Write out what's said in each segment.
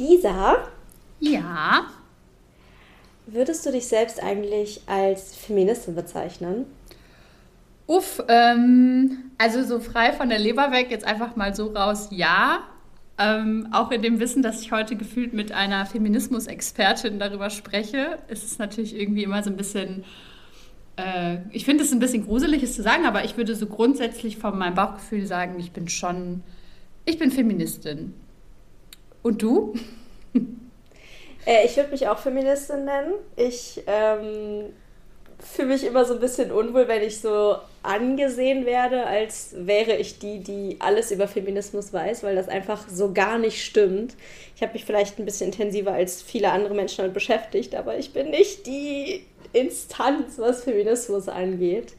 Lisa? Ja. Würdest du dich selbst eigentlich als Feministin bezeichnen? Uff, ähm, also so frei von der Leber weg, jetzt einfach mal so raus, ja. Ähm, auch in dem Wissen, dass ich heute gefühlt mit einer Feminismus-Expertin darüber spreche, ist es natürlich irgendwie immer so ein bisschen, äh, ich finde es ein bisschen gruselig, es zu sagen, aber ich würde so grundsätzlich von meinem Bauchgefühl sagen, ich bin schon, ich bin Feministin. Und du? Äh, ich würde mich auch Feministin nennen. Ich ähm, fühle mich immer so ein bisschen unwohl, wenn ich so angesehen werde, als wäre ich die, die alles über Feminismus weiß, weil das einfach so gar nicht stimmt. Ich habe mich vielleicht ein bisschen intensiver als viele andere Menschen damit beschäftigt, aber ich bin nicht die Instanz, was Feminismus angeht.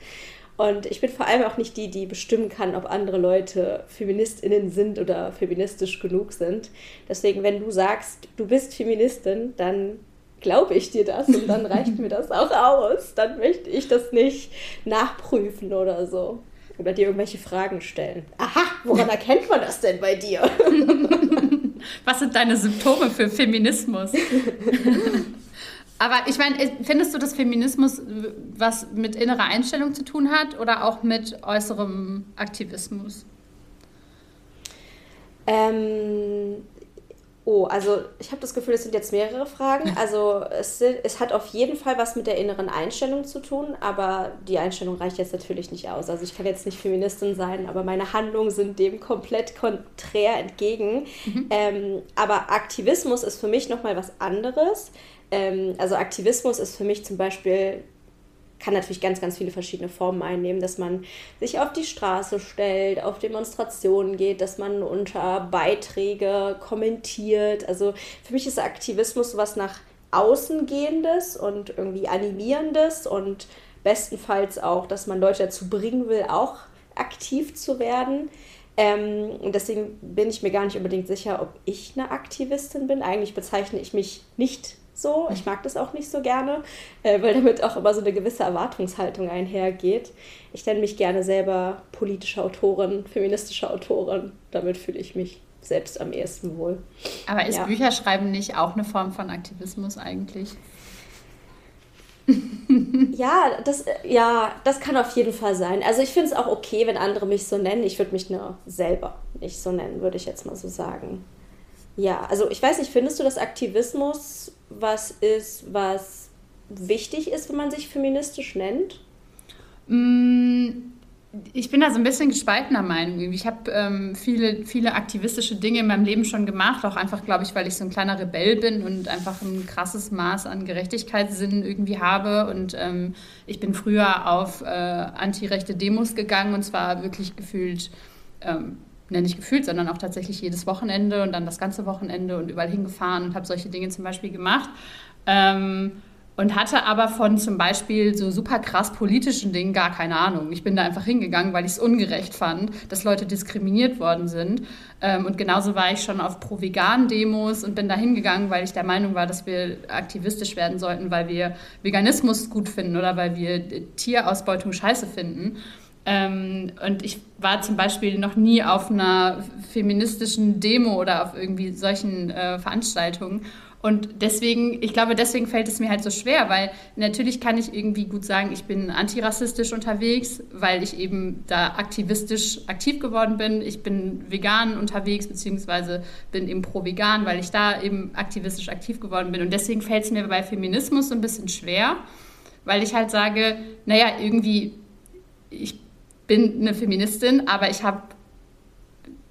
Und ich bin vor allem auch nicht die, die bestimmen kann, ob andere Leute Feministinnen sind oder feministisch genug sind. Deswegen, wenn du sagst, du bist Feministin, dann glaube ich dir das und dann reicht mir das auch aus. Dann möchte ich das nicht nachprüfen oder so. Oder dir irgendwelche Fragen stellen. Aha, woran erkennt man das denn bei dir? Was sind deine Symptome für Feminismus? Aber ich meine, findest du, dass Feminismus was mit innerer Einstellung zu tun hat oder auch mit äußerem Aktivismus? Ähm, Oh, also ich habe das Gefühl, es sind jetzt mehrere Fragen. Also es, sind, es hat auf jeden Fall was mit der inneren Einstellung zu tun, aber die Einstellung reicht jetzt natürlich nicht aus. Also ich kann jetzt nicht Feministin sein, aber meine Handlungen sind dem komplett konträr entgegen. Mhm. Ähm, aber Aktivismus ist für mich nochmal was anderes. Ähm, also Aktivismus ist für mich zum Beispiel kann natürlich ganz, ganz viele verschiedene Formen einnehmen, dass man sich auf die Straße stellt, auf Demonstrationen geht, dass man unter Beiträge kommentiert. Also für mich ist Aktivismus was nach außen gehendes und irgendwie animierendes und bestenfalls auch, dass man Leute dazu bringen will, auch aktiv zu werden. Ähm, und deswegen bin ich mir gar nicht unbedingt sicher, ob ich eine Aktivistin bin. Eigentlich bezeichne ich mich nicht so. Ich mag das auch nicht so gerne, äh, weil damit auch immer so eine gewisse Erwartungshaltung einhergeht. Ich nenne mich gerne selber politische Autorin, feministische Autorin. Damit fühle ich mich selbst am ehesten wohl. Aber ist ja. Bücherschreiben nicht auch eine Form von Aktivismus eigentlich? ja, das, ja, das kann auf jeden Fall sein. Also ich finde es auch okay, wenn andere mich so nennen. Ich würde mich nur selber nicht so nennen, würde ich jetzt mal so sagen. Ja, also ich weiß nicht, findest du, dass Aktivismus was ist, was wichtig ist, wenn man sich feministisch nennt? Mm, ich bin da so ein bisschen gespaltener Meinung. Ich habe ähm, viele, viele aktivistische Dinge in meinem Leben schon gemacht, auch einfach, glaube ich, weil ich so ein kleiner Rebell bin und einfach ein krasses Maß an Gerechtigkeitssinn irgendwie habe. Und ähm, ich bin früher auf äh, antirechte Demos gegangen und zwar wirklich gefühlt ähm, ne, nicht gefühlt, sondern auch tatsächlich jedes Wochenende und dann das ganze Wochenende und überall hingefahren und habe solche Dinge zum Beispiel gemacht. Ähm, und hatte aber von zum Beispiel so super krass politischen Dingen gar keine Ahnung. Ich bin da einfach hingegangen, weil ich es ungerecht fand, dass Leute diskriminiert worden sind. Ähm, und genauso war ich schon auf Pro-Vegan-Demos und bin da hingegangen, weil ich der Meinung war, dass wir aktivistisch werden sollten, weil wir Veganismus gut finden oder weil wir Tierausbeutung scheiße finden. Ähm, und ich war zum Beispiel noch nie auf einer feministischen Demo oder auf irgendwie solchen äh, Veranstaltungen. Und deswegen, ich glaube, deswegen fällt es mir halt so schwer, weil natürlich kann ich irgendwie gut sagen, ich bin antirassistisch unterwegs, weil ich eben da aktivistisch aktiv geworden bin. Ich bin vegan unterwegs, beziehungsweise bin eben pro-vegan, weil ich da eben aktivistisch aktiv geworden bin. Und deswegen fällt es mir bei Feminismus so ein bisschen schwer, weil ich halt sage, naja, irgendwie, ich bin eine Feministin, aber ich habe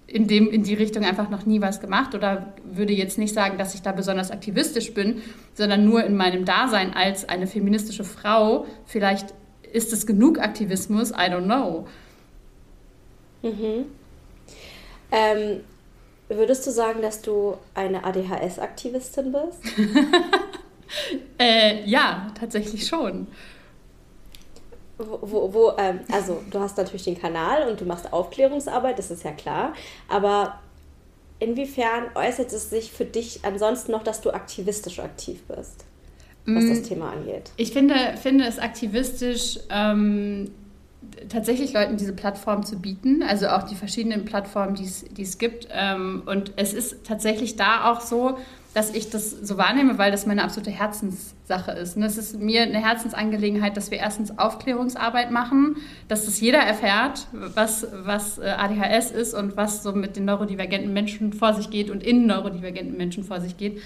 in, dem, in die Richtung einfach noch nie was gemacht oder würde jetzt nicht sagen, dass ich da besonders aktivistisch bin, sondern nur in meinem Dasein als eine feministische Frau. Vielleicht ist es genug Aktivismus, I don't know. Mhm. Ähm, würdest du sagen, dass du eine ADHS-Aktivistin bist? äh, ja, tatsächlich schon wo, wo ähm, also du hast natürlich den Kanal und du machst Aufklärungsarbeit, das ist ja klar, aber inwiefern äußert es sich für dich ansonsten noch, dass du aktivistisch aktiv bist, was das mm, Thema angeht? Ich finde, finde es aktivistisch, ähm, tatsächlich Leuten diese Plattform zu bieten, also auch die verschiedenen Plattformen, die es gibt. Ähm, und es ist tatsächlich da auch so, dass ich das so wahrnehme, weil das meine absolute Herzenssache ist. Und es ist mir eine Herzensangelegenheit, dass wir erstens Aufklärungsarbeit machen, dass das jeder erfährt, was, was äh, ADHS ist und was so mit den neurodivergenten Menschen vor sich geht und in neurodivergenten Menschen vor sich geht.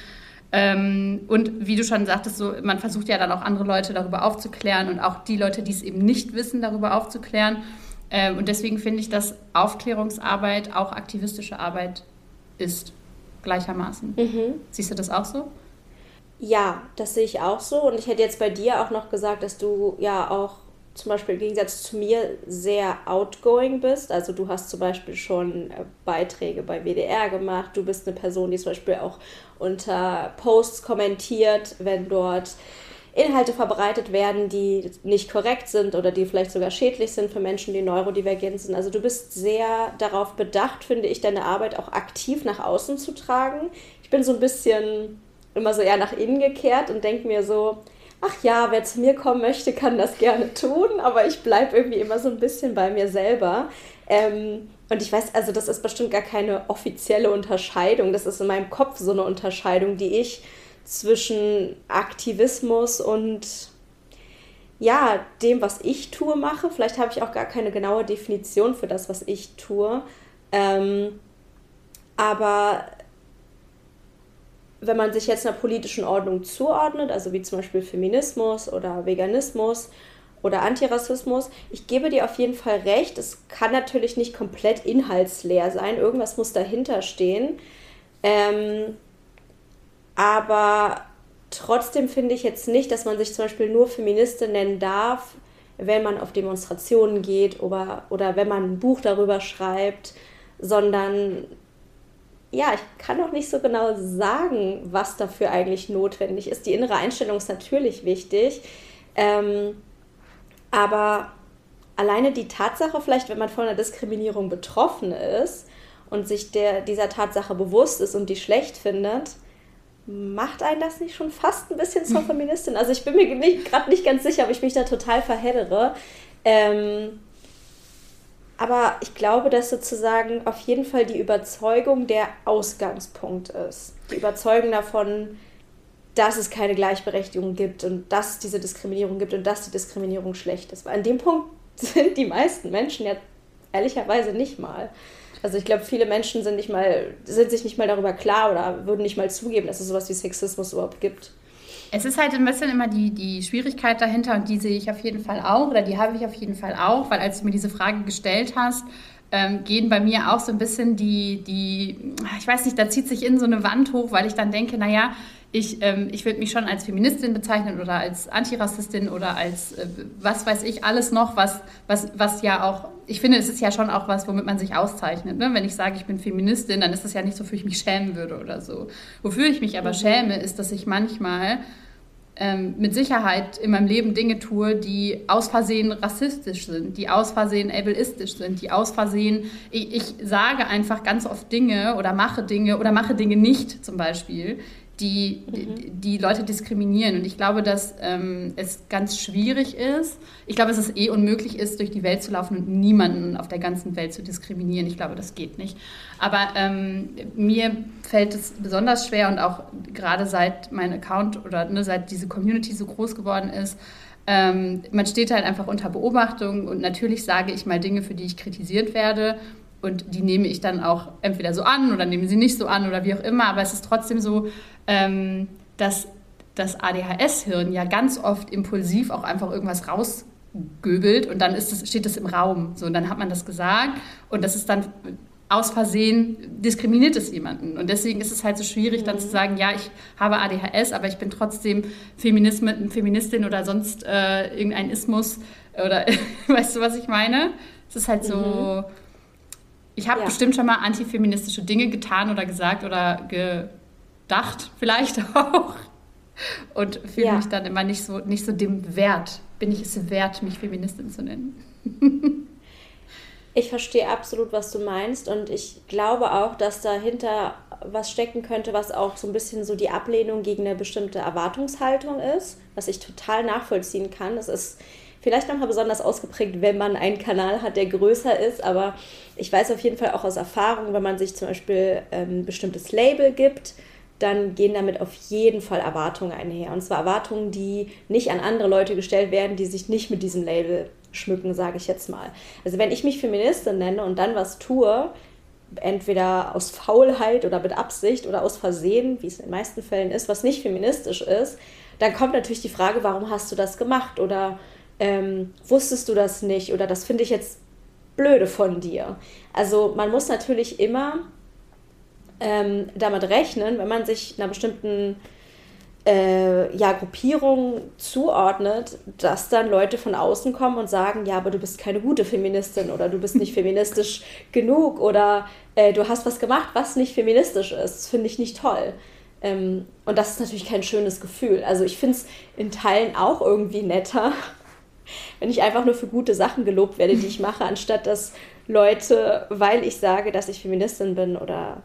Ähm, und wie du schon sagtest, so, man versucht ja dann auch andere Leute darüber aufzuklären und auch die Leute, die es eben nicht wissen, darüber aufzuklären. Ähm, und deswegen finde ich, dass Aufklärungsarbeit auch aktivistische Arbeit ist gleichermaßen. Mhm. Siehst du das auch so? Ja, das sehe ich auch so. Und ich hätte jetzt bei dir auch noch gesagt, dass du ja auch zum Beispiel im Gegensatz zu mir sehr outgoing bist. Also du hast zum Beispiel schon äh, Beiträge bei WDR gemacht. Du bist eine Person, die zum Beispiel auch unter Posts kommentiert, wenn dort Inhalte verbreitet werden, die nicht korrekt sind oder die vielleicht sogar schädlich sind für Menschen, die neurodivergent sind. Also du bist sehr darauf bedacht, finde ich, deine Arbeit auch aktiv nach außen zu tragen. Ich bin so ein bisschen immer so eher nach innen gekehrt und denke mir so, ach ja, wer zu mir kommen möchte, kann das gerne tun, aber ich bleibe irgendwie immer so ein bisschen bei mir selber. Ähm, und ich weiß, also das ist bestimmt gar keine offizielle Unterscheidung, das ist in meinem Kopf so eine Unterscheidung, die ich zwischen Aktivismus und ja, dem, was ich tue, mache. Vielleicht habe ich auch gar keine genaue Definition für das, was ich tue. Ähm, aber wenn man sich jetzt einer politischen Ordnung zuordnet, also wie zum Beispiel Feminismus oder Veganismus oder Antirassismus, ich gebe dir auf jeden Fall recht, es kann natürlich nicht komplett inhaltsleer sein, irgendwas muss dahinter stehen. Ähm, aber trotzdem finde ich jetzt nicht, dass man sich zum Beispiel nur Feministin nennen darf, wenn man auf Demonstrationen geht oder, oder wenn man ein Buch darüber schreibt, sondern ja, ich kann auch nicht so genau sagen, was dafür eigentlich notwendig ist. Die innere Einstellung ist natürlich wichtig, ähm, aber alleine die Tatsache, vielleicht wenn man von einer Diskriminierung betroffen ist und sich der, dieser Tatsache bewusst ist und die schlecht findet, macht einen das nicht schon fast ein bisschen zur Feministin? Also ich bin mir gerade nicht ganz sicher, ob ich mich da total verheddere. Ähm, aber ich glaube, dass sozusagen auf jeden Fall die Überzeugung der Ausgangspunkt ist. Die Überzeugung davon, dass es keine Gleichberechtigung gibt und dass es diese Diskriminierung gibt und dass die Diskriminierung schlecht ist. Weil an dem Punkt sind die meisten Menschen ja ehrlicherweise nicht mal. Also ich glaube, viele Menschen sind, nicht mal, sind sich nicht mal darüber klar oder würden nicht mal zugeben, dass es sowas wie Sexismus überhaupt gibt. Es ist halt ein bisschen immer die, die Schwierigkeit dahinter und die sehe ich auf jeden Fall auch oder die habe ich auf jeden Fall auch, weil als du mir diese Frage gestellt hast, ähm, gehen bei mir auch so ein bisschen die, die, ich weiß nicht, da zieht sich in so eine Wand hoch, weil ich dann denke, naja, ich, ähm, ich würde mich schon als Feministin bezeichnen oder als Antirassistin oder als äh, was weiß ich alles noch, was, was, was ja auch, ich finde, es ist ja schon auch was, womit man sich auszeichnet. Ne? Wenn ich sage, ich bin Feministin, dann ist das ja nicht so, wofür ich mich schämen würde oder so. Wofür ich mich aber mhm. schäme, ist, dass ich manchmal ähm, mit Sicherheit in meinem Leben Dinge tue, die aus Versehen rassistisch sind, die aus Versehen ableistisch sind, die aus Versehen, ich, ich sage einfach ganz oft Dinge oder mache Dinge oder mache Dinge nicht zum Beispiel, die, mhm. die, Leute diskriminieren. Und ich glaube, dass ähm, es ganz schwierig ist. Ich glaube, dass es eh unmöglich ist, durch die Welt zu laufen und niemanden auf der ganzen Welt zu diskriminieren. Ich glaube, das geht nicht. Aber ähm, mir fällt es besonders schwer und auch gerade seit mein Account oder ne, seit diese Community so groß geworden ist, ähm, man steht halt einfach unter Beobachtung und natürlich sage ich mal Dinge, für die ich kritisiert werde und die nehme ich dann auch entweder so an oder nehme sie nicht so an oder wie auch immer. Aber es ist trotzdem so, ähm, dass das ADHS-Hirn ja ganz oft impulsiv auch einfach irgendwas rausgöbelt und dann ist das, steht das im Raum. So, und dann hat man das gesagt und das ist dann aus Versehen diskriminiert es jemanden. Und deswegen ist es halt so schwierig, mhm. dann zu sagen, ja, ich habe ADHS, aber ich bin trotzdem Feministin oder sonst äh, irgendein Ismus oder weißt du, was ich meine? Es ist halt so. Mhm ich habe ja. bestimmt schon mal antifeministische Dinge getan oder gesagt oder gedacht, vielleicht auch. Und fühle ja. mich dann immer nicht so, nicht so dem Wert. Bin ich es wert, mich Feministin zu nennen? ich verstehe absolut, was du meinst. Und ich glaube auch, dass dahinter was stecken könnte, was auch so ein bisschen so die Ablehnung gegen eine bestimmte Erwartungshaltung ist, was ich total nachvollziehen kann. Das ist vielleicht nochmal besonders ausgeprägt, wenn man einen Kanal hat, der größer ist. Aber ich weiß auf jeden Fall auch aus Erfahrung, wenn man sich zum Beispiel ähm, ein bestimmtes Label gibt, dann gehen damit auf jeden Fall Erwartungen einher. Und zwar Erwartungen, die nicht an andere Leute gestellt werden, die sich nicht mit diesem Label schmücken, sage ich jetzt mal. Also wenn ich mich Feministin nenne und dann was tue, entweder aus Faulheit oder mit Absicht oder aus Versehen, wie es in den meisten Fällen ist, was nicht feministisch ist, dann kommt natürlich die Frage, warum hast du das gemacht oder ähm, wusstest du das nicht oder das finde ich jetzt blöde von dir. Also man muss natürlich immer ähm, damit rechnen, wenn man sich einer bestimmten äh, ja, Gruppierung zuordnet, dass dann Leute von außen kommen und sagen, ja, aber du bist keine gute Feministin oder du bist nicht feministisch genug oder äh, du hast was gemacht, was nicht feministisch ist. Das finde ich nicht toll. Ähm, und das ist natürlich kein schönes Gefühl. Also ich finde es in Teilen auch irgendwie netter, wenn ich einfach nur für gute Sachen gelobt werde, die ich mache, anstatt dass Leute, weil ich sage, dass ich Feministin bin oder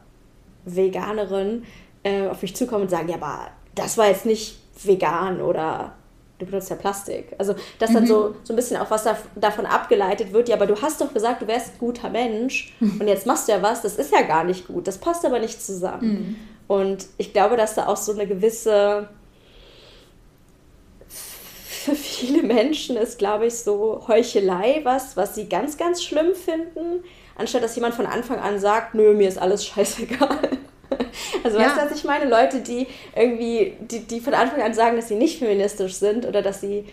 Veganerin, äh, auf mich zukommen und sagen, ja, aber das war jetzt nicht vegan oder du benutzt ja Plastik. Also, dass dann mhm. so, so ein bisschen auch was da, davon abgeleitet wird, ja, aber du hast doch gesagt, du wärst ein guter Mensch und jetzt machst du ja was, das ist ja gar nicht gut, das passt aber nicht zusammen. Mhm. Und ich glaube, dass da auch so eine gewisse, für viele Menschen ist, glaube ich, so Heuchelei was, was sie ganz, ganz schlimm finden, anstatt dass jemand von Anfang an sagt, nö, mir ist alles scheißegal. Also ja. weißt du, was ich meine? Leute, die irgendwie, die, die von Anfang an sagen, dass sie nicht feministisch sind oder dass sie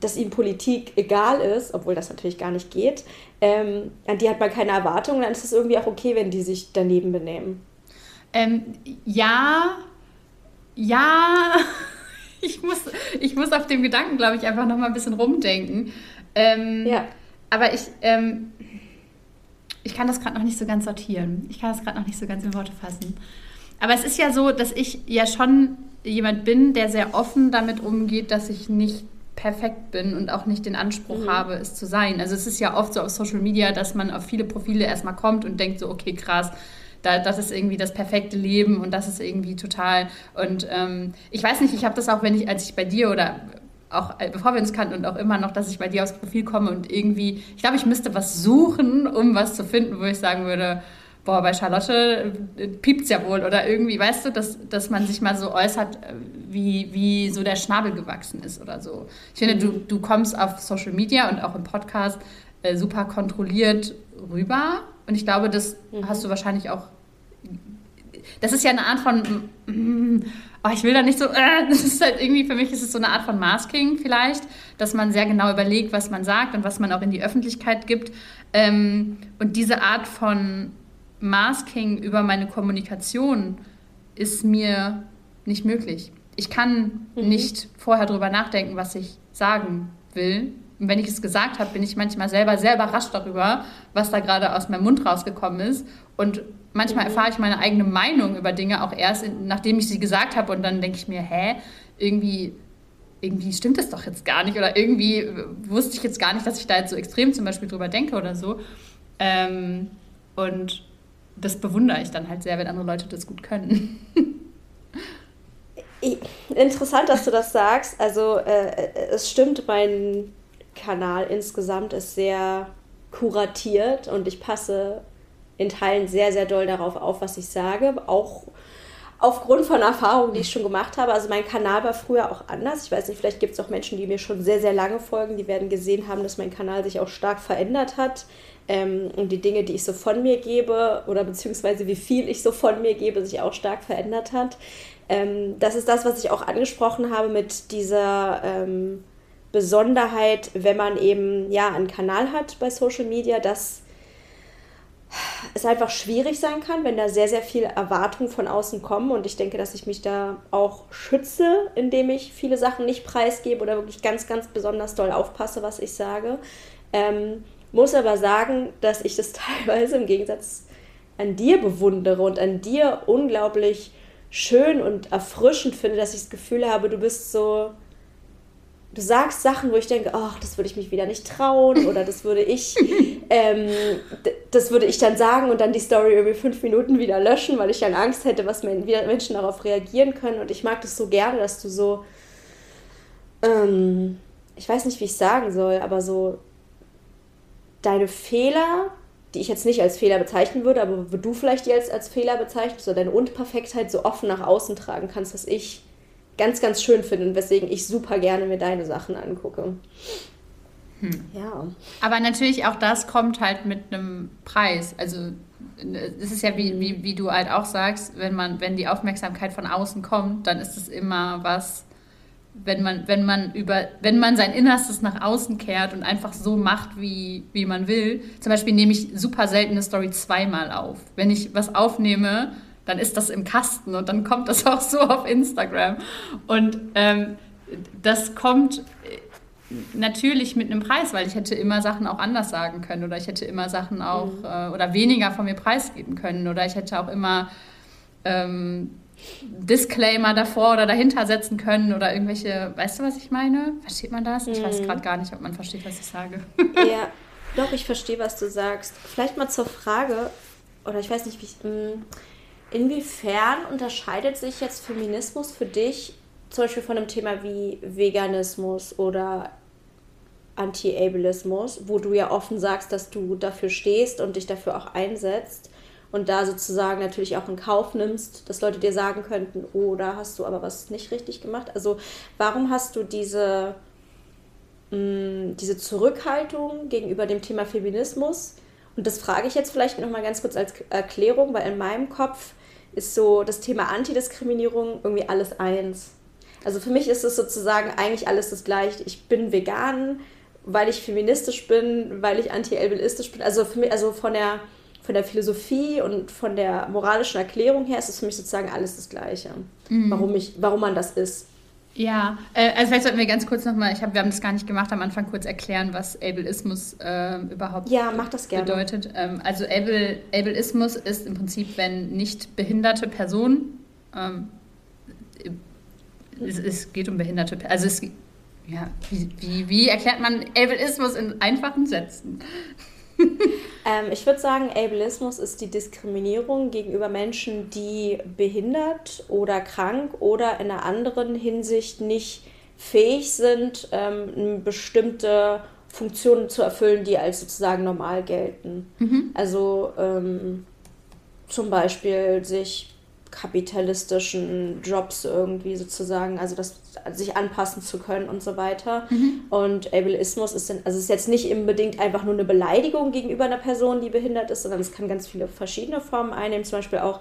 dass ihnen Politik egal ist, obwohl das natürlich gar nicht geht, ähm, an die hat man keine Erwartungen, dann ist es irgendwie auch okay, wenn die sich daneben benehmen. Ähm, ja, ja, ich muss, ich muss auf dem Gedanken, glaube ich, einfach noch mal ein bisschen rumdenken. Ähm, ja. Aber ich, ähm, ich kann das gerade noch nicht so ganz sortieren. Ich kann das gerade noch nicht so ganz in Worte fassen. Aber es ist ja so, dass ich ja schon jemand bin, der sehr offen damit umgeht, dass ich nicht perfekt bin und auch nicht den Anspruch mhm. habe, es zu sein. Also es ist ja oft so auf Social Media, dass man auf viele Profile erstmal kommt und denkt so, okay, krass, da, das ist irgendwie das perfekte Leben und das ist irgendwie total. Und ähm, ich weiß nicht, ich habe das auch, wenn ich, als ich bei dir oder auch äh, bevor wir uns kannten und auch immer noch, dass ich bei dir aufs Profil komme und irgendwie, ich glaube, ich müsste was suchen, um was zu finden, wo ich sagen würde, boah, bei Charlotte äh, piept es ja wohl oder irgendwie, weißt du, dass, dass man sich mal so äußert, äh, wie, wie so der Schnabel gewachsen ist oder so. Ich finde, du, du kommst auf Social Media und auch im Podcast äh, super kontrolliert rüber und ich glaube, das mhm. hast du wahrscheinlich auch. Das ist ja eine Art von, mm, oh, ich will da nicht so, äh, das ist halt irgendwie, für mich ist es so eine Art von Masking vielleicht, dass man sehr genau überlegt, was man sagt und was man auch in die Öffentlichkeit gibt. Ähm, und diese Art von Masking über meine Kommunikation ist mir nicht möglich. Ich kann mhm. nicht vorher darüber nachdenken, was ich sagen will. Und wenn ich es gesagt habe, bin ich manchmal selber sehr überrascht darüber, was da gerade aus meinem Mund rausgekommen ist. Und manchmal mhm. erfahre ich meine eigene Meinung über Dinge auch erst, nachdem ich sie gesagt habe. Und dann denke ich mir, hä, irgendwie, irgendwie stimmt das doch jetzt gar nicht. Oder irgendwie wusste ich jetzt gar nicht, dass ich da jetzt so extrem zum Beispiel drüber denke oder so. Ähm, und das bewundere ich dann halt sehr, wenn andere Leute das gut können. Interessant, dass du das sagst. Also äh, es stimmt, mein Kanal insgesamt ist sehr kuratiert und ich passe in Teilen sehr, sehr doll darauf auf, was ich sage. Auch aufgrund von Erfahrungen, die ich schon gemacht habe. Also mein Kanal war früher auch anders. Ich weiß nicht, vielleicht gibt es auch Menschen, die mir schon sehr, sehr lange folgen, die werden gesehen haben, dass mein Kanal sich auch stark verändert hat ähm, und die Dinge, die ich so von mir gebe oder beziehungsweise wie viel ich so von mir gebe, sich auch stark verändert hat. Ähm, das ist das, was ich auch angesprochen habe mit dieser ähm, Besonderheit, wenn man eben ja einen Kanal hat bei Social Media, dass es einfach schwierig sein kann, wenn da sehr, sehr viele Erwartungen von außen kommen. Und ich denke, dass ich mich da auch schütze, indem ich viele Sachen nicht preisgebe oder wirklich ganz, ganz besonders doll aufpasse, was ich sage. Ähm, muss aber sagen, dass ich das teilweise im Gegensatz an dir bewundere und an dir unglaublich schön und erfrischend finde, dass ich das Gefühl habe, du bist so, du sagst Sachen, wo ich denke, ach, das würde ich mich wieder nicht trauen oder das würde ich, ähm, das würde ich dann sagen und dann die Story irgendwie fünf Minuten wieder löschen, weil ich dann Angst hätte, was Menschen darauf reagieren können. Und ich mag das so gerne, dass du so ähm, ich weiß nicht, wie ich sagen soll, aber so deine Fehler, die ich jetzt nicht als Fehler bezeichnen würde, aber wo du vielleicht die als, Fehler bezeichnest, oder deine Unperfektheit so offen nach außen tragen kannst, was ich ganz, ganz schön finde und weswegen ich super gerne mir deine Sachen angucke. Hm. Ja. Aber natürlich auch das kommt halt mit einem Preis. Also es ist ja wie, wie, wie du halt auch sagst, wenn man, wenn die Aufmerksamkeit von außen kommt, dann ist es immer was, wenn man, wenn man über, wenn man sein Innerstes nach außen kehrt und einfach so macht, wie, wie man will. Zum Beispiel nehme ich super seltene Story zweimal auf. Wenn ich was aufnehme, dann ist das im Kasten und dann kommt das auch so auf Instagram. Und ähm, das kommt natürlich mit einem Preis, weil ich hätte immer Sachen auch anders sagen können oder ich hätte immer Sachen auch mhm. äh, oder weniger von mir preisgeben können oder ich hätte auch immer ähm, Disclaimer davor oder dahinter setzen können oder irgendwelche, weißt du, was ich meine? Versteht man das? Ich weiß mhm. gerade gar nicht, ob man versteht, was ich sage. Ja, doch, ich verstehe, was du sagst. Vielleicht mal zur Frage, oder ich weiß nicht, wie ich, hm, inwiefern unterscheidet sich jetzt Feminismus für dich zum Beispiel von einem Thema wie Veganismus oder Anti-Ableismus, wo du ja offen sagst, dass du dafür stehst und dich dafür auch einsetzt und da sozusagen natürlich auch in Kauf nimmst, dass Leute dir sagen könnten, oh, da hast du aber was nicht richtig gemacht. Also warum hast du diese, mh, mm, diese Zurückhaltung gegenüber dem Thema Feminismus? Und das frage ich jetzt vielleicht nochmal ganz kurz als Erklärung, weil in meinem Kopf ist so das Thema Antidiskriminierung irgendwie alles eins. Also für mich ist es sozusagen eigentlich alles das gleiche. Ich bin vegan, weil ich feministisch bin, weil ich anti-elbilistisch bin. Also für mich, also von der von der Philosophie und von der moralischen Erklärung her ist es für mich sozusagen alles das Gleiche. Mhm. Warum, ich, warum man das ist. Ja, äh, also vielleicht sollten wir ganz kurz nochmal, hab, wir haben das gar nicht gemacht, am Anfang kurz erklären, was Ableismus äh, überhaupt ja, mach das gerne. bedeutet. Ähm, also Able, Ableismus ist im Prinzip, wenn nicht behinderte Personen, ähm, es, es, geht um behinderte Personen, also es, ja, wie, wie, wie erklärt man Ableismus in einfachen Sätzen? ähm, ich würde sagen, Ableismus ist die Diskriminierung gegenüber Menschen, die behindert oder krank oder in einer anderen Hinsicht nicht fähig sind, ähm, bestimmte Funktionen zu erfüllen, die als sozusagen normal gelten. Mhm. Also ähm, zum Beispiel sich kapitalistischen Jobs irgendwie sozusagen, also das sich anpassen zu können und so weiter. Mhm. Und Ableismus ist dann, also ist jetzt nicht unbedingt einfach nur eine Beleidigung gegenüber einer Person, die behindert ist, sondern es kann ganz viele verschiedene Formen einnehmen, zum Beispiel auch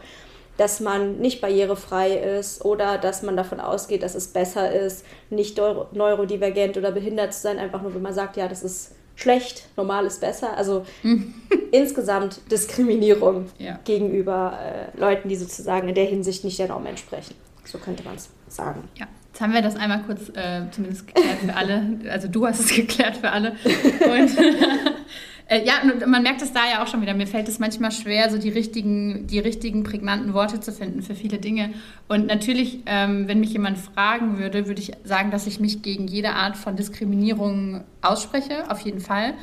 dass man nicht barrierefrei ist oder dass man davon ausgeht, dass es besser ist, nicht neurodivergent oder behindert zu sein, einfach nur, wenn man sagt, ja, das ist schlecht, normal ist besser. Also insgesamt Diskriminierung ja. gegenüber äh, Leuten, die sozusagen in der Hinsicht nicht der Norm entsprechen. So könnte man es sagen. Ja. Jetzt haben wir das einmal kurz äh, zumindest geklärt für alle. Also du hast es geklärt für alle. Und Äh, ja, man merkt es da ja auch schon wieder. Mir fällt es manchmal schwer, so die richtigen, die richtigen prägnanten Worte zu finden für viele Dinge. Und natürlich, ähm, wenn mich jemand fragen würde, würde ich sagen, dass ich mich gegen jede Art von Diskriminierung ausspreche, auf jeden Fall.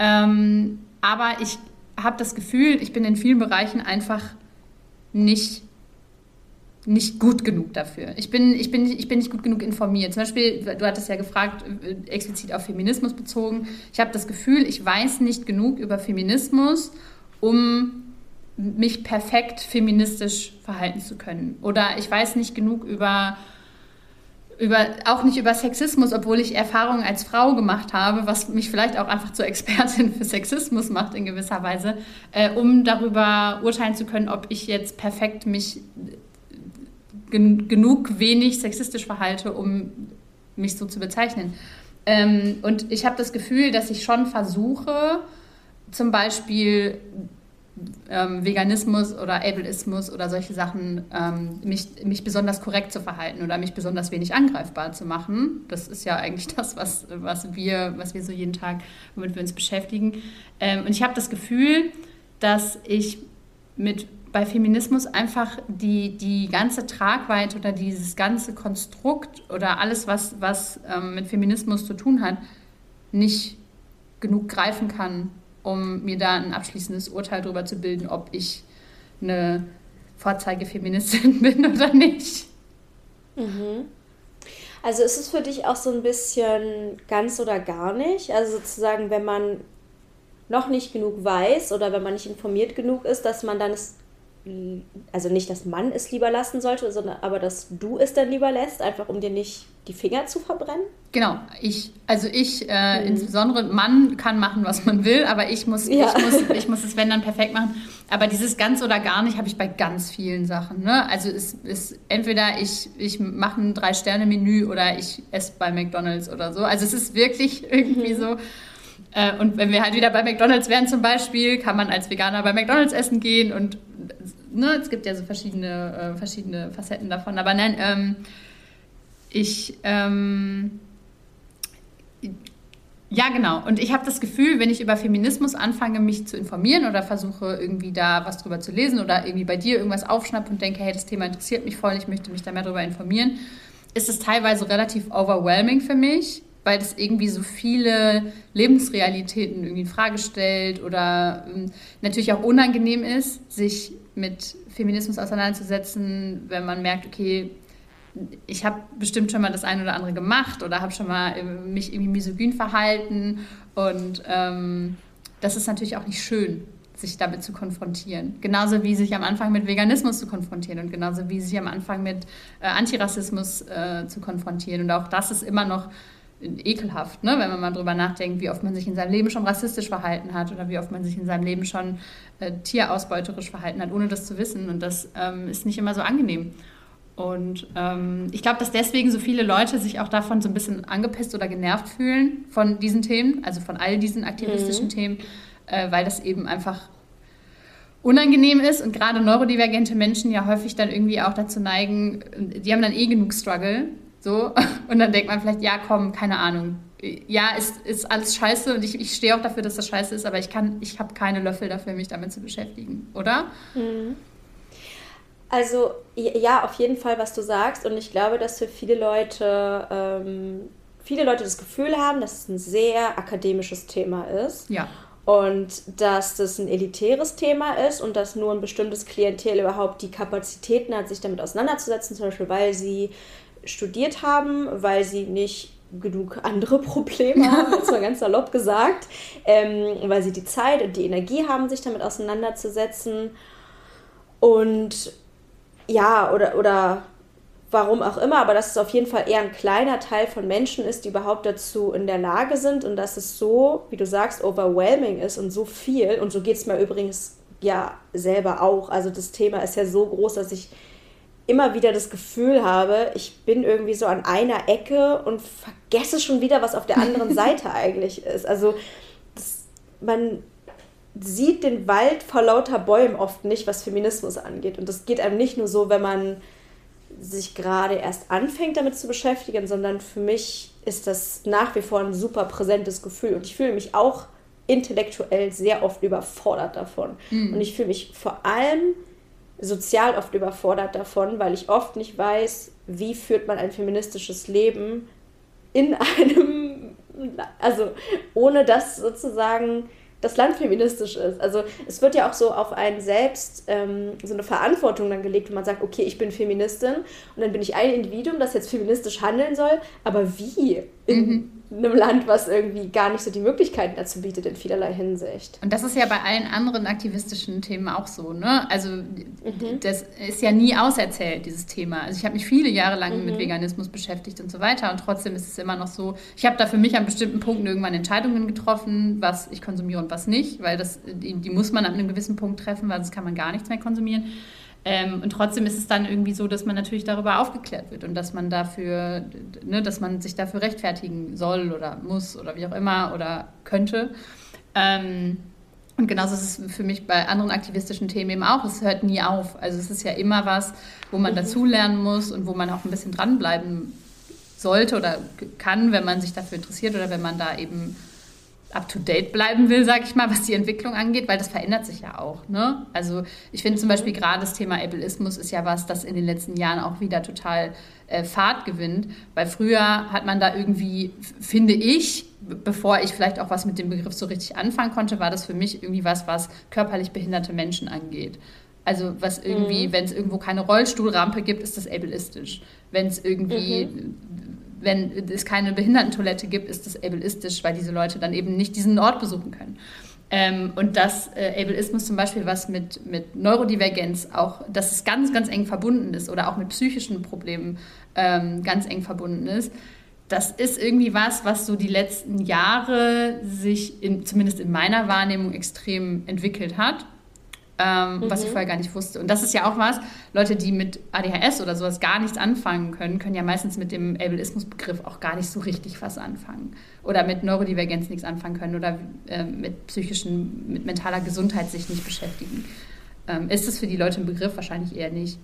Ähm, aber ich habe das Gefühl, ich bin in vielen Bereichen einfach nicht nicht gut genug dafür. Ich bin, ich, bin, ich bin nicht gut genug informiert. Zum Beispiel, du hattest ja gefragt, äh, explizit auf Feminismus bezogen. Ich habe das Gefühl, ich weiß nicht genug über Feminismus, um mich perfekt feministisch verhalten zu können. Oder ich weiß nicht genug über, über auch nicht über Sexismus, obwohl ich Erfahrungen als Frau gemacht habe, was mich vielleicht auch einfach zur Expertin für Sexismus macht in gewisser Weise, äh, um darüber urteilen zu können, ob ich jetzt perfekt mich gen genug wenig sexistisch verhalte, um mich so zu bezeichnen. Ähm, und ich habe das Gefühl, dass ich schon versuche, zum Beispiel ähm, Veganismus oder Ableismus oder solche Sachen, ähm, mich, mich besonders korrekt zu verhalten oder mich besonders wenig angreifbar zu machen. Das ist ja eigentlich das, was, was, wir, was wir so jeden Tag, womit wir uns beschäftigen. Ähm, und ich habe das Gefühl, dass ich mit bei Feminismus einfach die, die ganze Tragweite oder dieses ganze Konstrukt oder alles, was, was ähm, mit Feminismus zu tun hat, nicht genug greifen kann, um mir da ein abschließendes Urteil darüber zu bilden, ob ich eine Vorzeigefeministin bin oder nicht. Mhm. Also ist es für dich auch so ein bisschen ganz oder gar nicht? Also sozusagen, wenn man noch nicht genug weiß oder wenn man nicht informiert genug ist, dass man dann es, also nicht, dass man es lieber lassen sollte, sondern aber dass du es dann lieber lässt, einfach um dir nicht die Finger zu verbrennen? Genau, ich, also ich, äh, mhm. insbesondere, man kann machen, was man will, aber ich muss, ja. ich muss, ich muss es, wenn dann, perfekt machen. Aber dieses ganz oder gar nicht habe ich bei ganz vielen Sachen. Ne? Also es ist entweder ich, ich mache ein Drei-Sterne-Menü oder ich esse bei McDonalds oder so. Also es ist wirklich irgendwie mhm. so. Äh, und wenn wir halt wieder bei McDonalds wären zum Beispiel, kann man als Veganer bei McDonalds essen gehen und ne, es gibt ja so verschiedene, äh, verschiedene Facetten davon. Aber nein, ähm, ich, ähm, ja, genau. Und ich habe das Gefühl, wenn ich über Feminismus anfange, mich zu informieren oder versuche irgendwie da was drüber zu lesen oder irgendwie bei dir irgendwas aufschnappe und denke, hey, das Thema interessiert mich voll, ich möchte mich da mehr darüber informieren, ist es teilweise relativ overwhelming für mich, weil es irgendwie so viele Lebensrealitäten irgendwie in Frage stellt oder ähm, natürlich auch unangenehm ist, sich mit Feminismus auseinanderzusetzen, wenn man merkt, okay, ich habe bestimmt schon mal das eine oder andere gemacht oder habe schon mal äh, mich irgendwie misogyn verhalten und ähm, das ist natürlich auch nicht schön, sich damit zu konfrontieren. Genauso wie sich am Anfang mit Veganismus zu konfrontieren und genauso wie sich am Anfang mit äh, Antirassismus äh, zu konfrontieren. Und auch das ist immer noch ekelhaft, ne? wenn man mal drüber nachdenkt, wie oft man sich in seinem Leben schon rassistisch verhalten hat oder wie oft man sich in seinem Leben schon äh, tierausbeuterisch verhalten hat, ohne das zu wissen. Und das ähm, ist nicht immer so angenehm. Und ähm, ich glaube, dass deswegen so viele Leute sich auch davon so ein bisschen angepisst oder genervt fühlen von diesen Themen, also von all diesen aktivistischen mhm. Themen, äh, weil das eben einfach unangenehm ist und gerade neurodivergente Menschen ja häufig dann irgendwie auch dazu neigen, die haben dann eh genug Struggle, so, und dann denkt man vielleicht, ja, komm, keine Ahnung. Ja, ist, ist alles scheiße und ich, ich stehe auch dafür, dass das scheiße ist, aber ich kann, ich habe keine Löffel dafür, mich damit zu beschäftigen, oder? Mhm. Also ja, auf jeden Fall, was du sagst. Und ich glaube, dass für viele Leute, ähm, viele Leute das Gefühl haben, dass es ein sehr akademisches Thema ist. Ja. Und dass das ein elitäres Thema ist und dass nur ein bestimmtes Klientel überhaupt die Kapazitäten hat, sich damit auseinanderzusetzen, zum Beispiel weil sie studiert haben, weil sie nicht genug andere Probleme haben, jetzt mal ganz salopp gesagt, ähm, weil sie die Zeit und die Energie haben, sich damit auseinanderzusetzen. Und ja, oder, oder warum auch immer, aber dass es auf jeden Fall eher ein kleiner Teil von Menschen ist, die überhaupt dazu in der Lage sind und dass es so, wie du sagst, overwhelming ist und so viel. Und so geht es mir übrigens ja selber auch. Also das Thema ist ja so groß, dass ich immer wieder das Gefühl habe, ich bin irgendwie so an einer Ecke und vergesse schon wieder, was auf der anderen Seite eigentlich ist. Also das, man sieht den Wald vor lauter Bäumen oft nicht, was Feminismus angeht. Und das geht einem nicht nur so, wenn man sich gerade erst anfängt damit zu beschäftigen, sondern für mich ist das nach wie vor ein super präsentes Gefühl. Und ich fühle mich auch intellektuell sehr oft überfordert davon. Mhm. Und ich fühle mich vor allem sozial oft überfordert davon, weil ich oft nicht weiß, wie führt man ein feministisches Leben in einem, also ohne das sozusagen das Land feministisch ist. Also es wird ja auch so auf einen selbst ähm, so eine Verantwortung dann gelegt, wenn man sagt, okay, ich bin Feministin und dann bin ich ein Individuum, das jetzt feministisch handeln soll, aber wie? In, mhm einem Land, was irgendwie gar nicht so die Möglichkeiten dazu bietet in vielerlei Hinsicht. Und das ist ja bei allen anderen aktivistischen Themen auch so, ne? Also mhm. das ist ja nie auserzählt, dieses Thema. Also ich habe mich viele Jahre lang mhm. mit Veganismus beschäftigt und so weiter und trotzdem ist es immer noch so, ich habe da für mich an bestimmten Punkten irgendwann Entscheidungen getroffen, was ich konsumiere und was nicht, weil das, die, die muss man an einem gewissen Punkt treffen, weil sonst kann man gar nichts mehr konsumieren. Ähm, und trotzdem ist es dann irgendwie so, dass man natürlich darüber aufgeklärt wird und dass man dafür, ne, dass man sich dafür rechtfertigen soll oder muss oder wie auch immer oder könnte. Ähm, und genauso ist es für mich bei anderen aktivistischen Themen eben auch. Es hört nie auf. Also es ist ja immer was, wo man mhm. dazulernen muss und wo man auch ein bisschen dranbleiben sollte oder kann, wenn man sich dafür interessiert oder wenn man da eben up-to-date bleiben will, sage ich mal, was die Entwicklung angeht, weil das verändert sich ja auch. Ne? Also ich finde zum Beispiel gerade das Thema Ableismus ist ja was, das in den letzten Jahren auch wieder total äh, Fahrt gewinnt, weil früher hat man da irgendwie, finde ich, bevor ich vielleicht auch was mit dem Begriff so richtig anfangen konnte, war das für mich irgendwie was, was körperlich behinderte Menschen angeht. Also was irgendwie, mhm. wenn es irgendwo keine Rollstuhlrampe gibt, ist das ableistisch. Wenn es irgendwie... Mhm wenn es keine Behindertentoilette gibt, ist das ableistisch, weil diese Leute dann eben nicht diesen Ort besuchen können. Ähm, und dass äh, Ableismus zum Beispiel was mit, mit Neurodivergenz auch, dass es ganz, ganz eng verbunden ist oder auch mit psychischen Problemen ähm, ganz eng verbunden ist, das ist irgendwie was, was so die letzten Jahre sich in, zumindest in meiner Wahrnehmung extrem entwickelt hat ähm, mhm. was ich vorher gar nicht wusste. Und das ist ja auch was, Leute, die mit ADHS oder sowas gar nichts anfangen können, können ja meistens mit dem Ableismus-Begriff auch gar nicht so richtig was anfangen. Oder mit Neurodivergenz nichts anfangen können oder äh, mit psychischen, mit mentaler Gesundheit sich nicht beschäftigen. Ähm, ist es für die Leute ein Begriff? Wahrscheinlich eher nicht.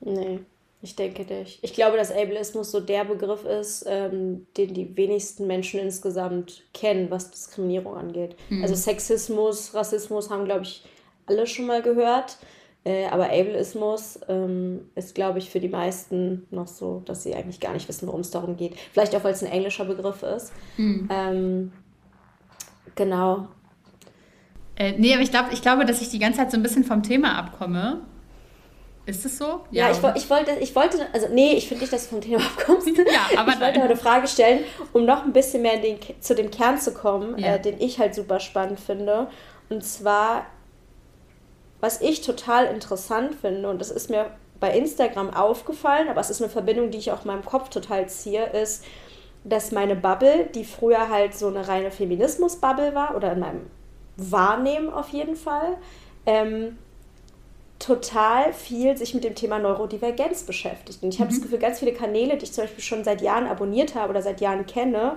Nee. Ich denke nicht. Ich glaube, dass Ableismus so der Begriff ist, ähm, den die wenigsten Menschen insgesamt kennen, was Diskriminierung angeht. Mhm. Also Sexismus, Rassismus haben, glaube ich, alle schon mal gehört. Äh, aber Ableismus ähm, ist, glaube ich, für die meisten noch so, dass sie eigentlich gar nicht wissen, worum es darum geht. Vielleicht auch, weil es ein englischer Begriff ist. Mhm. Ähm, genau. Äh, nee, aber ich, glaub, ich glaube, dass ich die ganze Zeit so ein bisschen vom Thema abkomme. Ist es so? Ja, ja ich, ich, wollte, ich wollte, also nee, ich finde nicht, dass du vom Thema abkommst. ja, aber ich wollte eine Frage stellen, um noch ein bisschen mehr den, zu dem Kern zu kommen, ja. äh, den ich halt super spannend finde. Und zwar was ich total interessant finde, und das ist mir bei Instagram aufgefallen, aber es ist eine Verbindung, die ich auch in meinem Kopf total ziehe, ist, dass meine Bubble, die früher halt so eine reine Feminismus-Bubble war, oder in meinem Wahrnehmen auf jeden Fall, ähm, total viel sich mit dem Thema Neurodivergenz beschäftigt. Und ich habe mhm. das Gefühl, ganz viele Kanäle, die ich zum Beispiel schon seit Jahren abonniert habe oder seit Jahren kenne,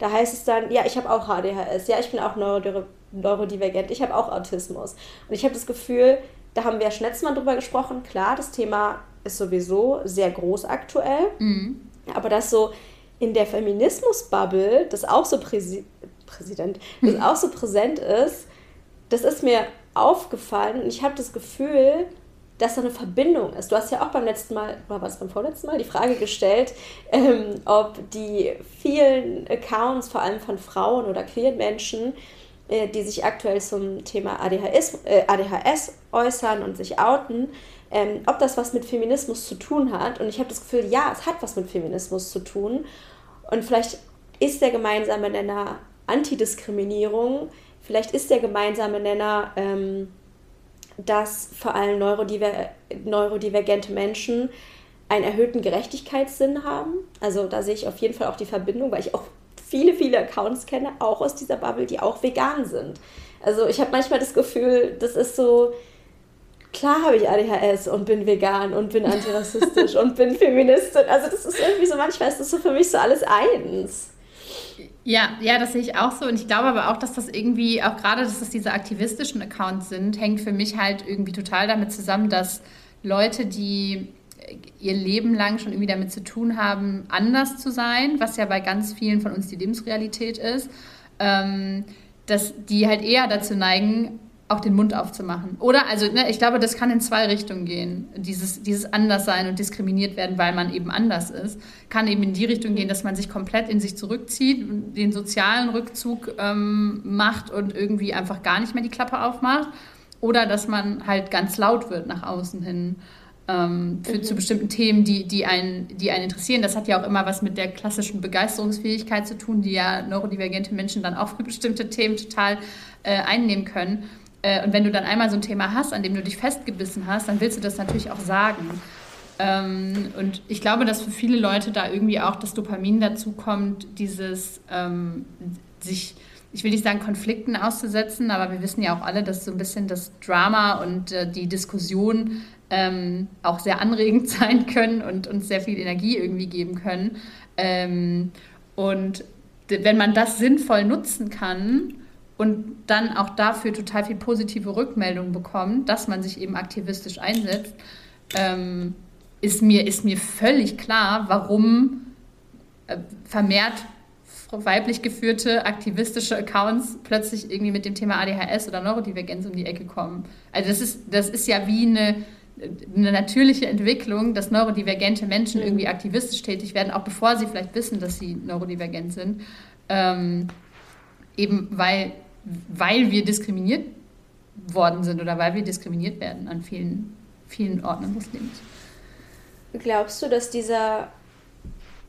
da heißt es dann, ja, ich habe auch ADHS, ja, ich bin auch Neurodivergent neurodivergent, ich habe auch Autismus. Und ich habe das Gefühl, da haben wir ja schon letztes Mal drüber gesprochen, klar, das Thema ist sowieso sehr groß aktuell, mhm. aber das so in der Feminismus-Bubble, das auch so Präsi Präsident, das auch so präsent ist, das ist mir aufgefallen und ich habe das Gefühl, dass da eine Verbindung ist. Du hast ja auch beim letzten Mal, oder war es beim vorletzten Mal, die Frage gestellt, ähm, ob die vielen Accounts, vor allem von Frauen oder queeren Menschen, äh, die sich aktuell zum Thema ADHS, äh, ADHS äußern und sich outen, ähm, ob das was mit Feminismus zu tun hat. Und ich habe das Gefühl, ja, es hat was mit Feminismus zu tun. Und vielleicht ist der gemeinsame Nenner Antidiskriminierung, vielleicht ist der gemeinsame Nenner, ähm, dass vor allem neurodiver neurodivergente Menschen einen erhöhten Gerechtigkeitssinn haben. Also da sehe ich auf jeden Fall auch die Verbindung, weil ich auch viele, viele Accounts kenne, auch aus dieser Bubble, die auch vegan sind. Also ich habe manchmal das Gefühl, das ist so, klar habe ich ADHS und bin vegan und bin antirassistisch und bin Feministin. Also das ist irgendwie so, manchmal ist das so für mich so alles eins. Ja, ja, das sehe ich auch so. Und ich glaube aber auch, dass das irgendwie, auch gerade, dass das diese aktivistischen Accounts sind, hängt für mich halt irgendwie total damit zusammen, dass Leute, die ihr Leben lang schon irgendwie damit zu tun haben, anders zu sein, was ja bei ganz vielen von uns die Lebensrealität ist, ähm, dass die halt eher dazu neigen, auch den Mund aufzumachen. Oder, also ne, ich glaube, das kann in zwei Richtungen gehen. Dieses, dieses Anderssein und diskriminiert werden, weil man eben anders ist, kann eben in die Richtung gehen, dass man sich komplett in sich zurückzieht, den sozialen Rückzug ähm, macht und irgendwie einfach gar nicht mehr die Klappe aufmacht. Oder dass man halt ganz laut wird nach außen hin ähm, für, mhm. zu bestimmten Themen, die, die, einen, die einen interessieren. Das hat ja auch immer was mit der klassischen Begeisterungsfähigkeit zu tun, die ja neurodivergente Menschen dann auch für bestimmte Themen total äh, einnehmen können. Äh, und wenn du dann einmal so ein Thema hast, an dem du dich festgebissen hast, dann willst du das natürlich auch sagen. Ähm, und ich glaube, dass für viele Leute da irgendwie auch das Dopamin dazu kommt, dieses ähm, sich ich will nicht sagen, Konflikten auszusetzen, aber wir wissen ja auch alle, dass so ein bisschen das Drama und äh, die Diskussion ähm, auch sehr anregend sein können und uns sehr viel Energie irgendwie geben können. Ähm, und wenn man das sinnvoll nutzen kann und dann auch dafür total viel positive Rückmeldung bekommt, dass man sich eben aktivistisch einsetzt, ähm, ist, mir, ist mir völlig klar, warum äh, vermehrt weiblich geführte aktivistische Accounts plötzlich irgendwie mit dem Thema ADHS oder Neurodivergenz um die Ecke kommen. Also das ist, das ist ja wie eine eine natürliche Entwicklung, dass neurodivergente Menschen mhm. irgendwie aktivistisch tätig werden, auch bevor sie vielleicht wissen, dass sie neurodivergent sind. Ähm, eben weil, weil wir diskriminiert worden sind oder weil wir diskriminiert werden an vielen, vielen Orten unseres Lebens. Glaubst du, dass dieser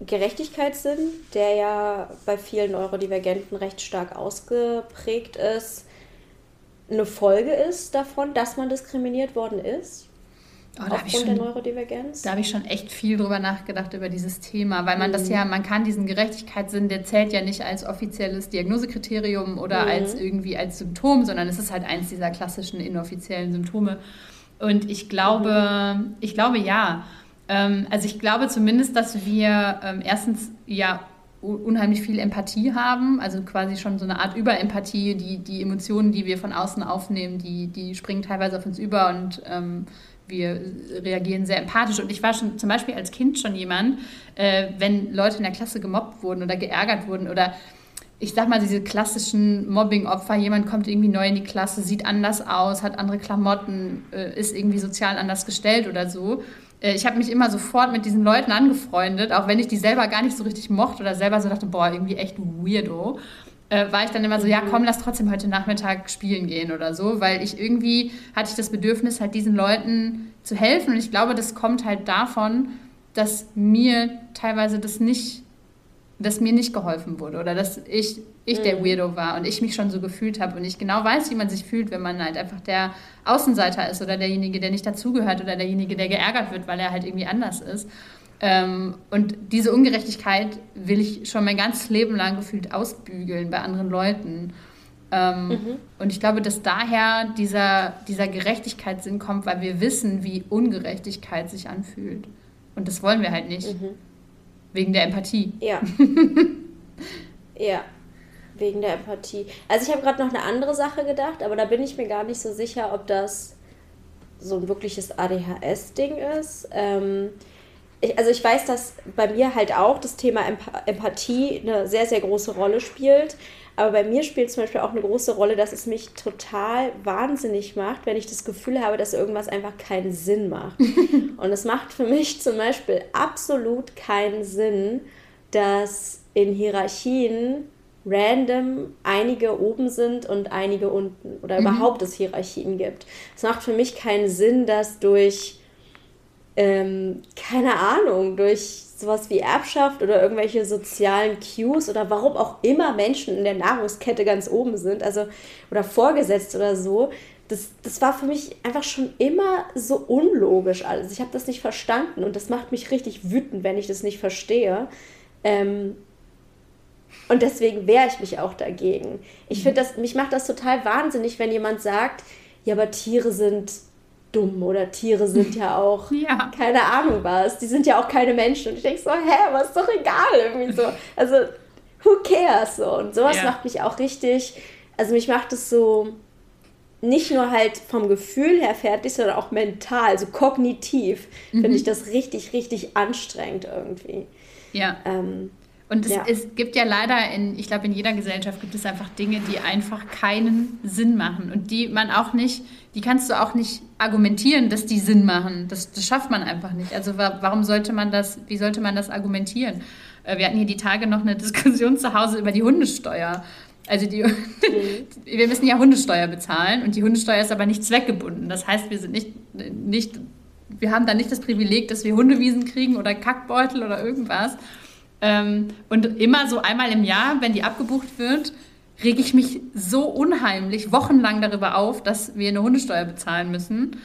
Gerechtigkeitssinn, der ja bei vielen Neurodivergenten recht stark ausgeprägt ist, eine Folge ist davon, dass man diskriminiert worden ist? Oh, aufgrund schon, der Neurodivergenz? Da habe ich schon echt viel drüber nachgedacht, über dieses Thema, weil man mhm. das ja, man kann diesen Gerechtigkeitssinn, der zählt ja nicht als offizielles Diagnosekriterium oder mhm. als irgendwie als Symptom, sondern es ist halt eins dieser klassischen inoffiziellen Symptome. Und ich glaube, mhm. ich glaube ja. Ähm, also ich glaube zumindest, dass wir ähm, erstens ja unheimlich viel Empathie haben, also quasi schon so eine Art Überempathie, die, die Emotionen, die wir von außen aufnehmen, die, die springen teilweise auf uns über und ähm, wir reagieren sehr empathisch. Und ich war schon zum Beispiel als Kind schon jemand, äh, wenn Leute in der Klasse gemobbt wurden oder geärgert wurden oder ich sag mal, diese klassischen Mobbing-Opfer, jemand kommt irgendwie neu in die Klasse, sieht anders aus, hat andere Klamotten, äh, ist irgendwie sozial anders gestellt oder so. Äh, ich habe mich immer sofort mit diesen Leuten angefreundet, auch wenn ich die selber gar nicht so richtig mochte oder selber so dachte, boah, irgendwie echt weirdo. Äh, war ich dann immer so, ja komm, lass trotzdem heute Nachmittag spielen gehen oder so, weil ich irgendwie hatte ich das Bedürfnis, halt diesen Leuten zu helfen und ich glaube, das kommt halt davon, dass mir teilweise das nicht, dass mir nicht geholfen wurde oder dass ich ich der mhm. Weirdo war und ich mich schon so gefühlt habe und ich genau weiß, wie man sich fühlt, wenn man halt einfach der Außenseiter ist oder derjenige, der nicht dazugehört oder derjenige, der geärgert wird, weil er halt irgendwie anders ist. Ähm, und diese Ungerechtigkeit will ich schon mein ganzes Leben lang gefühlt ausbügeln bei anderen Leuten. Ähm, mhm. Und ich glaube, dass daher dieser, dieser Gerechtigkeitssinn kommt, weil wir wissen, wie Ungerechtigkeit sich anfühlt. Und das wollen wir halt nicht. Mhm. Wegen der Empathie. Ja. ja wegen der Empathie. Also ich habe gerade noch eine andere Sache gedacht, aber da bin ich mir gar nicht so sicher, ob das so ein wirkliches ADHS-Ding ist. Ähm, ich, also ich weiß, dass bei mir halt auch das Thema Emp Empathie eine sehr, sehr große Rolle spielt. Aber bei mir spielt zum Beispiel auch eine große Rolle, dass es mich total wahnsinnig macht, wenn ich das Gefühl habe, dass irgendwas einfach keinen Sinn macht. Und es macht für mich zum Beispiel absolut keinen Sinn, dass in Hierarchien random einige oben sind und einige unten oder mhm. überhaupt es Hierarchien gibt. Es macht für mich keinen Sinn, dass durch, ähm, keine Ahnung, durch sowas wie Erbschaft oder irgendwelche sozialen Cues oder warum auch immer Menschen in der Nahrungskette ganz oben sind, also oder vorgesetzt oder so, das, das war für mich einfach schon immer so unlogisch alles. Ich habe das nicht verstanden und das macht mich richtig wütend, wenn ich das nicht verstehe. Ähm, und deswegen wehre ich mich auch dagegen. Ich mhm. finde das, mich macht das total wahnsinnig, wenn jemand sagt, ja, aber Tiere sind dumm oder Tiere sind ja auch ja. keine Ahnung was. Die sind ja auch keine Menschen. Und ich denke so, hä, aber ist doch egal irgendwie so. Also, who cares so? Und sowas ja. macht mich auch richtig, also mich macht es so nicht nur halt vom Gefühl her fertig, sondern auch mental, so kognitiv mhm. finde ich das richtig, richtig anstrengend irgendwie. Ja. Ähm, und es, ja. es, gibt ja leider in, ich glaube, in jeder Gesellschaft gibt es einfach Dinge, die einfach keinen Sinn machen und die man auch nicht, die kannst du auch nicht argumentieren, dass die Sinn machen. Das, das schafft man einfach nicht. Also warum sollte man das, wie sollte man das argumentieren? Äh, wir hatten hier die Tage noch eine Diskussion zu Hause über die Hundesteuer. Also die, mhm. wir müssen ja Hundesteuer bezahlen und die Hundesteuer ist aber nicht zweckgebunden. Das heißt, wir sind nicht, nicht, wir haben da nicht das Privileg, dass wir Hundewiesen kriegen oder Kackbeutel oder irgendwas ähm, und immer so einmal im Jahr, wenn die abgebucht wird, rege ich mich so unheimlich wochenlang darüber auf, dass wir eine Hundesteuer bezahlen müssen,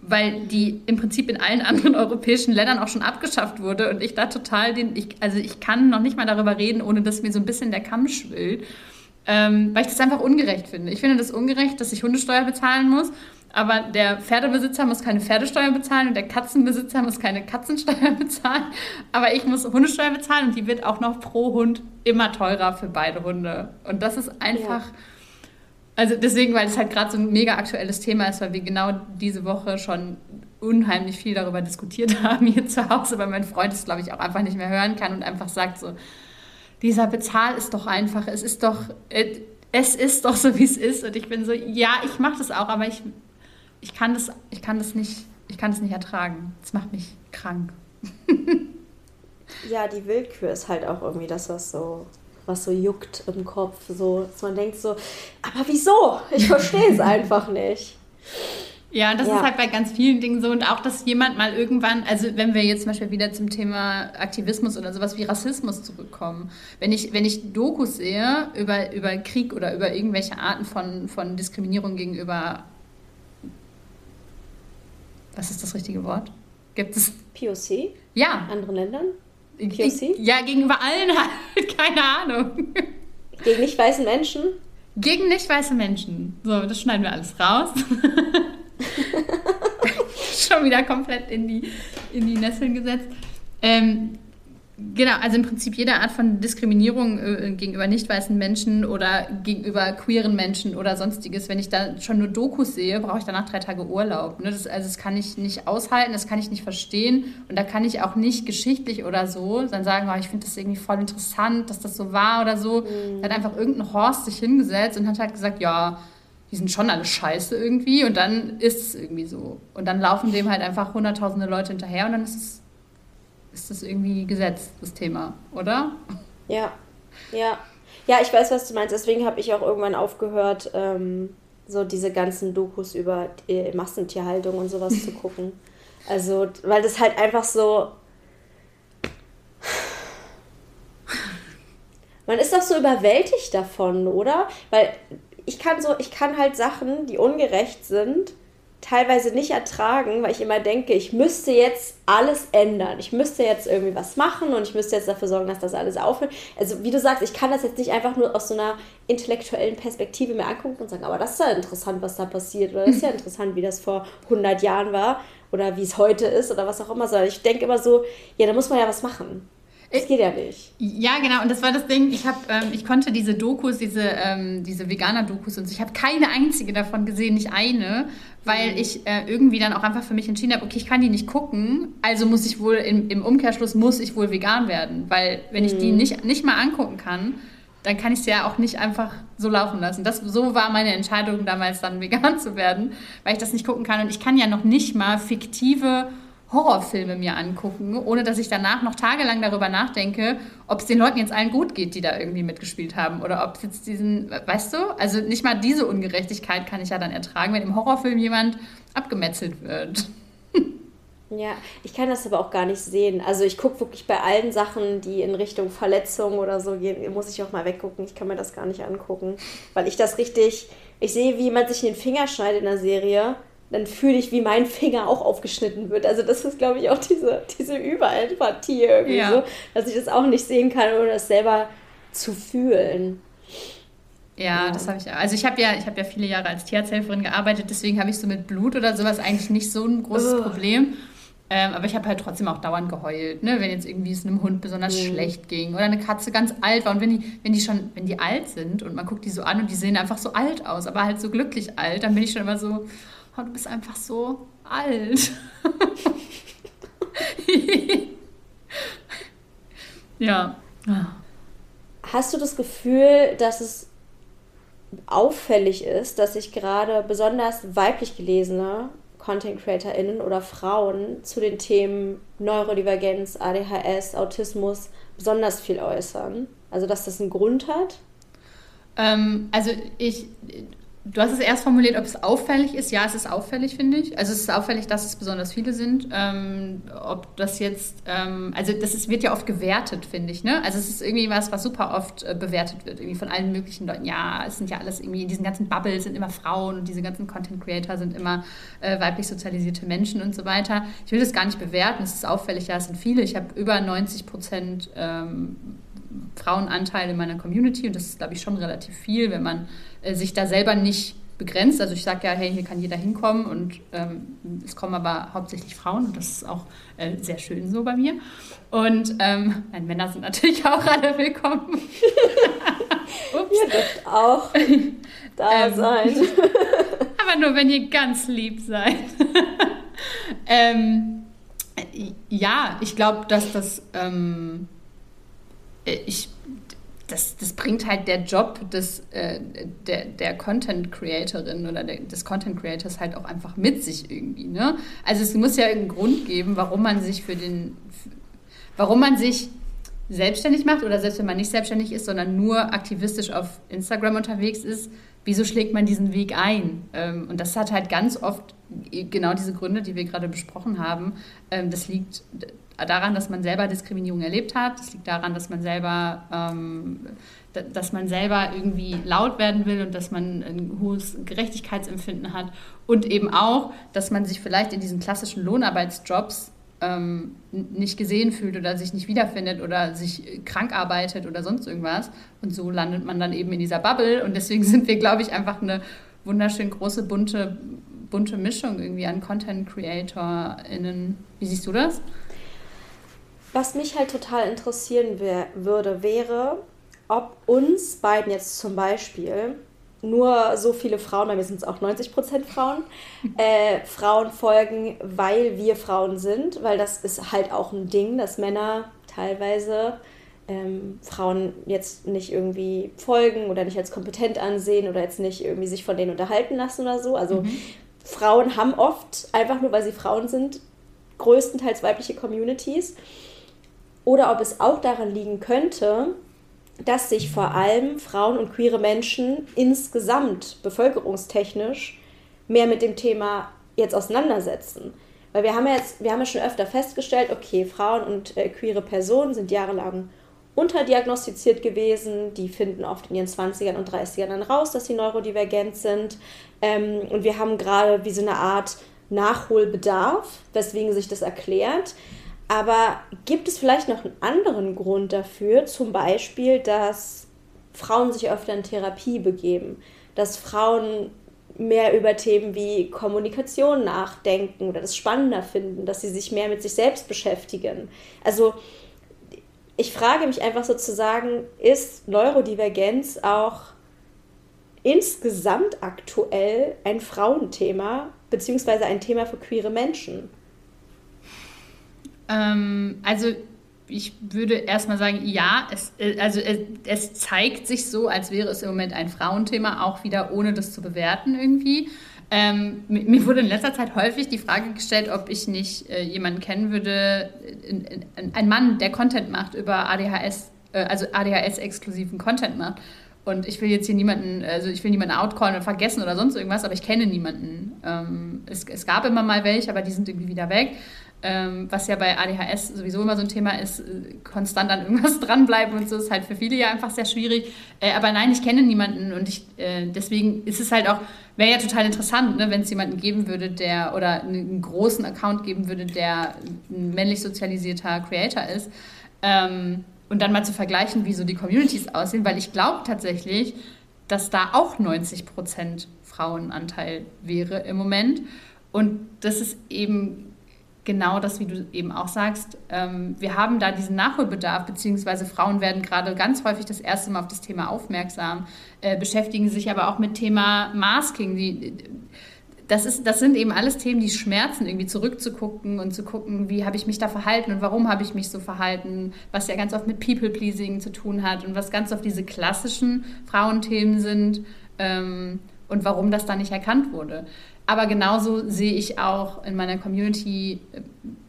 weil die im Prinzip in allen anderen europäischen Ländern auch schon abgeschafft wurde und ich da total den, ich, also ich kann noch nicht mal darüber reden, ohne dass mir so ein bisschen der Kamm schwillt, ähm, weil ich das einfach ungerecht finde. Ich finde das ungerecht, dass ich Hundesteuer bezahlen muss aber der Pferdebesitzer muss keine Pferdesteuer bezahlen und der Katzenbesitzer muss keine Katzensteuer bezahlen. Aber ich muss Hundesteuer bezahlen und die wird auch noch pro Hund immer teurer für beide Hunde. Und das ist einfach. Ja. Also deswegen, weil es halt gerade so ein mega aktuelles Thema ist, weil wir genau diese Woche schon unheimlich viel darüber diskutiert haben hier zu Hause, weil mein Freund es, glaube ich, auch einfach nicht mehr hören kann und einfach sagt so, dieser Bezahl ist doch einfach, es ist doch, äh, es ist doch so, wie es ist. Und ich bin so, ja, ich mache das auch, aber ich ich kann das, ich kann das nicht, ich kann das nicht ertragen. Das macht mich krank. ja, die Willkür ist halt auch irgendwie das, was so, was so juckt im Kopf. So, dass man denkt so, aber wieso? Ich verstehe es einfach nicht. Ja, und das ja. ist halt bei ganz vielen Dingen so. Und auch, dass jemand mal irgendwann, also wenn wir jetzt zum Beispiel wieder zum Thema Aktivismus oder sowas wie Rassismus zurückkommen, wenn ich, wenn ich Dokus sehe über, über Krieg oder über irgendwelche Arten von, von Diskriminierung gegenüber, was ist das richtige Wort? Gibt es? POC? Ja. Anderen Ländern? POC? Ja, gegenüber allen halt, keine Ahnung. Gegen nicht weißen Menschen? Gegen nicht weiße Menschen. So, das schneiden wir alles raus. Schon wieder komplett in die, in die Nesseln gesetzt. Ähm, Genau, also im Prinzip jede Art von Diskriminierung äh, gegenüber nicht weißen Menschen oder gegenüber queeren Menschen oder sonstiges, wenn ich da schon nur Dokus sehe, brauche ich danach drei Tage Urlaub. Ne? Das, also das kann ich nicht aushalten, das kann ich nicht verstehen und da kann ich auch nicht geschichtlich oder so dann sagen, oh, ich finde das irgendwie voll interessant, dass das so war oder so. Mhm. Da hat einfach irgendein Horst sich hingesetzt und hat halt gesagt, ja, die sind schon alle scheiße irgendwie und dann ist es irgendwie so. Und dann laufen dem halt einfach hunderttausende Leute hinterher und dann ist es ist das irgendwie gesetzt, das Thema, oder? Ja, ja. Ja, ich weiß, was du meinst. Deswegen habe ich auch irgendwann aufgehört, ähm, so diese ganzen Dokus über die Massentierhaltung und sowas zu gucken. Also, weil das halt einfach so. Man ist doch so überwältigt davon, oder? Weil ich kann so, ich kann halt Sachen, die ungerecht sind, teilweise nicht ertragen, weil ich immer denke, ich müsste jetzt alles ändern. Ich müsste jetzt irgendwie was machen und ich müsste jetzt dafür sorgen, dass das alles aufhört. Also wie du sagst, ich kann das jetzt nicht einfach nur aus so einer intellektuellen Perspektive mir angucken und sagen, aber das ist ja interessant, was da passiert oder das ist ja interessant, wie das vor 100 Jahren war oder wie es heute ist oder was auch immer. Sondern ich denke immer so, ja, da muss man ja was machen. Das geht ja nicht. Ja, genau. Und das war das Ding. Ich, hab, ähm, ich konnte diese Dokus, diese, ähm, diese Veganer-Dokus und so, ich habe keine einzige davon gesehen, nicht eine, weil mhm. ich äh, irgendwie dann auch einfach für mich entschieden habe, okay, ich kann die nicht gucken, also muss ich wohl im, im Umkehrschluss muss ich wohl vegan werden. Weil wenn ich die mhm. nicht, nicht mal angucken kann, dann kann ich sie ja auch nicht einfach so laufen lassen. Das, so war meine Entscheidung damals dann vegan zu werden, weil ich das nicht gucken kann. Und ich kann ja noch nicht mal fiktive Horrorfilme mir angucken, ohne dass ich danach noch tagelang darüber nachdenke, ob es den Leuten jetzt allen gut geht, die da irgendwie mitgespielt haben. Oder ob es jetzt diesen, weißt du, also nicht mal diese Ungerechtigkeit kann ich ja dann ertragen, wenn im Horrorfilm jemand abgemetzelt wird. Ja, ich kann das aber auch gar nicht sehen. Also ich gucke wirklich bei allen Sachen, die in Richtung Verletzung oder so gehen, muss ich auch mal weggucken. Ich kann mir das gar nicht angucken, weil ich das richtig, ich sehe, wie jemand sich den Finger schneidet in der Serie dann fühle ich, wie mein Finger auch aufgeschnitten wird. Also das ist, glaube ich, auch diese, diese Überempathie irgendwie ja. so, dass ich das auch nicht sehen kann, ohne das selber zu fühlen. Ja, ja. das habe ich auch. Also ich habe ja, ich ja viele Jahre als Tierarzthelferin gearbeitet, deswegen habe ich so mit Blut oder sowas eigentlich nicht so ein großes oh. Problem. Ähm, aber ich habe halt trotzdem auch dauernd geheult, ne? wenn jetzt irgendwie es einem Hund besonders mhm. schlecht ging oder eine Katze ganz alt war. Und wenn die, wenn die schon, wenn die alt sind und man guckt die so an und die sehen einfach so alt aus, aber halt so glücklich alt, dann bin ich schon immer so, oh, du bist einfach so alt. ja. Hast du das Gefühl, dass es auffällig ist, dass sich gerade besonders weiblich gelesene Content CreatorInnen oder Frauen zu den Themen Neurodivergenz, ADHS, Autismus besonders viel äußern? Also, dass das einen Grund hat? Ähm, also, ich, Du hast es erst formuliert, ob es auffällig ist. Ja, es ist auffällig, finde ich. Also es ist auffällig, dass es besonders viele sind. Ähm, ob das jetzt, ähm, also das ist, wird ja oft gewertet, finde ich. Ne? Also es ist irgendwie was, was super oft äh, bewertet wird, irgendwie von allen möglichen Leuten. Ja, es sind ja alles irgendwie, in diesen ganzen Bubbles sind immer Frauen und diese ganzen Content Creator sind immer äh, weiblich sozialisierte Menschen und so weiter. Ich will das gar nicht bewerten. Es ist auffällig, ja, es sind viele. Ich habe über 90 Prozent ähm, Frauenanteil in meiner Community und das ist, glaube ich, schon relativ viel, wenn man äh, sich da selber nicht begrenzt. Also ich sage ja, hey, hier kann jeder hinkommen und ähm, es kommen aber hauptsächlich Frauen und das ist auch äh, sehr schön so bei mir. Und ähm, nein, Männer sind natürlich auch alle willkommen. Ups. Ihr dürft auch da ähm, sein. aber nur, wenn ihr ganz lieb seid. ähm, ja, ich glaube, dass das ähm, äh, ich, das, das bringt halt der Job des, äh, der, der Content Creatorin oder der, des Content Creators halt auch einfach mit sich irgendwie. Ne? Also es muss ja einen Grund geben, warum man sich für den, warum man sich selbstständig macht oder selbst wenn man nicht selbstständig ist, sondern nur aktivistisch auf Instagram unterwegs ist, wieso schlägt man diesen Weg ein? Ähm, und das hat halt ganz oft genau diese Gründe, die wir gerade besprochen haben. Ähm, das liegt daran, dass man selber Diskriminierung erlebt hat. Das liegt daran, dass man selber, ähm, dass man selber irgendwie laut werden will und dass man ein hohes Gerechtigkeitsempfinden hat. Und eben auch, dass man sich vielleicht in diesen klassischen Lohnarbeitsjobs ähm, nicht gesehen fühlt oder sich nicht wiederfindet oder sich krank arbeitet oder sonst irgendwas. Und so landet man dann eben in dieser Bubble. Und deswegen sind wir, glaube ich, einfach eine wunderschön große, bunte, bunte Mischung irgendwie an Content-CreatorInnen. Wie siehst du das? Was mich halt total interessieren würde, wäre, ob uns beiden jetzt zum Beispiel nur so viele Frauen, bei mir sind es auch 90 Prozent Frauen, äh, Frauen folgen, weil wir Frauen sind, weil das ist halt auch ein Ding, dass Männer teilweise ähm, Frauen jetzt nicht irgendwie folgen oder nicht als kompetent ansehen oder jetzt nicht irgendwie sich von denen unterhalten lassen oder so. Also mhm. Frauen haben oft, einfach nur weil sie Frauen sind, größtenteils weibliche Communities. Oder ob es auch daran liegen könnte, dass sich vor allem Frauen und queere Menschen insgesamt bevölkerungstechnisch mehr mit dem Thema jetzt auseinandersetzen. Weil wir haben ja jetzt, wir haben ja schon öfter festgestellt, okay, Frauen und äh, queere Personen sind jahrelang unterdiagnostiziert gewesen, die finden oft in ihren 20ern und 30ern dann raus, dass sie neurodivergent sind. Ähm, und wir haben gerade wie so eine Art Nachholbedarf, weswegen sich das erklärt. Aber gibt es vielleicht noch einen anderen Grund dafür? Zum Beispiel, dass Frauen sich öfter in Therapie begeben, dass Frauen mehr über Themen wie Kommunikation nachdenken oder das spannender finden, dass sie sich mehr mit sich selbst beschäftigen. Also ich frage mich einfach sozusagen, ist Neurodivergenz auch insgesamt aktuell ein Frauenthema beziehungsweise ein Thema für queere Menschen? Ähm, also ich würde erstmal sagen, ja, es, äh, also es, es, zeigt sich so, als wäre es im Moment ein Frauenthema, auch wieder ohne das zu bewerten irgendwie. Ähm, mir wurde in letzter Zeit häufig die Frage gestellt, ob ich nicht äh, jemanden kennen würde, äh, ein Mann, der Content macht über ADHS, äh, also ADHS-exklusiven Content macht. Und ich will jetzt hier niemanden, also ich will niemanden outcallen oder vergessen oder sonst irgendwas, aber ich kenne niemanden. Ähm, es, es gab immer mal welche, aber die sind irgendwie wieder weg ähm, was ja bei ADHS sowieso immer so ein Thema ist, äh, konstant an irgendwas dranbleiben und so ist halt für viele ja einfach sehr schwierig. Äh, aber nein, ich kenne niemanden und ich, äh, deswegen ist es halt auch, wäre ja total interessant, ne, wenn es jemanden geben würde, der oder einen großen Account geben würde, der ein männlich sozialisierter Creator ist. Ähm, und dann mal zu vergleichen, wie so die Communities aussehen, weil ich glaube tatsächlich, dass da auch 90% Frauenanteil wäre im Moment. Und das ist eben genau das, wie du eben auch sagst. Ähm, wir haben da diesen Nachholbedarf, beziehungsweise Frauen werden gerade ganz häufig das erste Mal auf das Thema aufmerksam, äh, beschäftigen sich aber auch mit Thema Masking. Das, ist, das sind eben alles Themen, die schmerzen, irgendwie zurückzugucken und zu gucken, wie habe ich mich da verhalten und warum habe ich mich so verhalten, was ja ganz oft mit People-Pleasing zu tun hat und was ganz oft diese klassischen Frauenthemen sind ähm, und warum das da nicht erkannt wurde. Aber genauso sehe ich auch in meiner Community äh,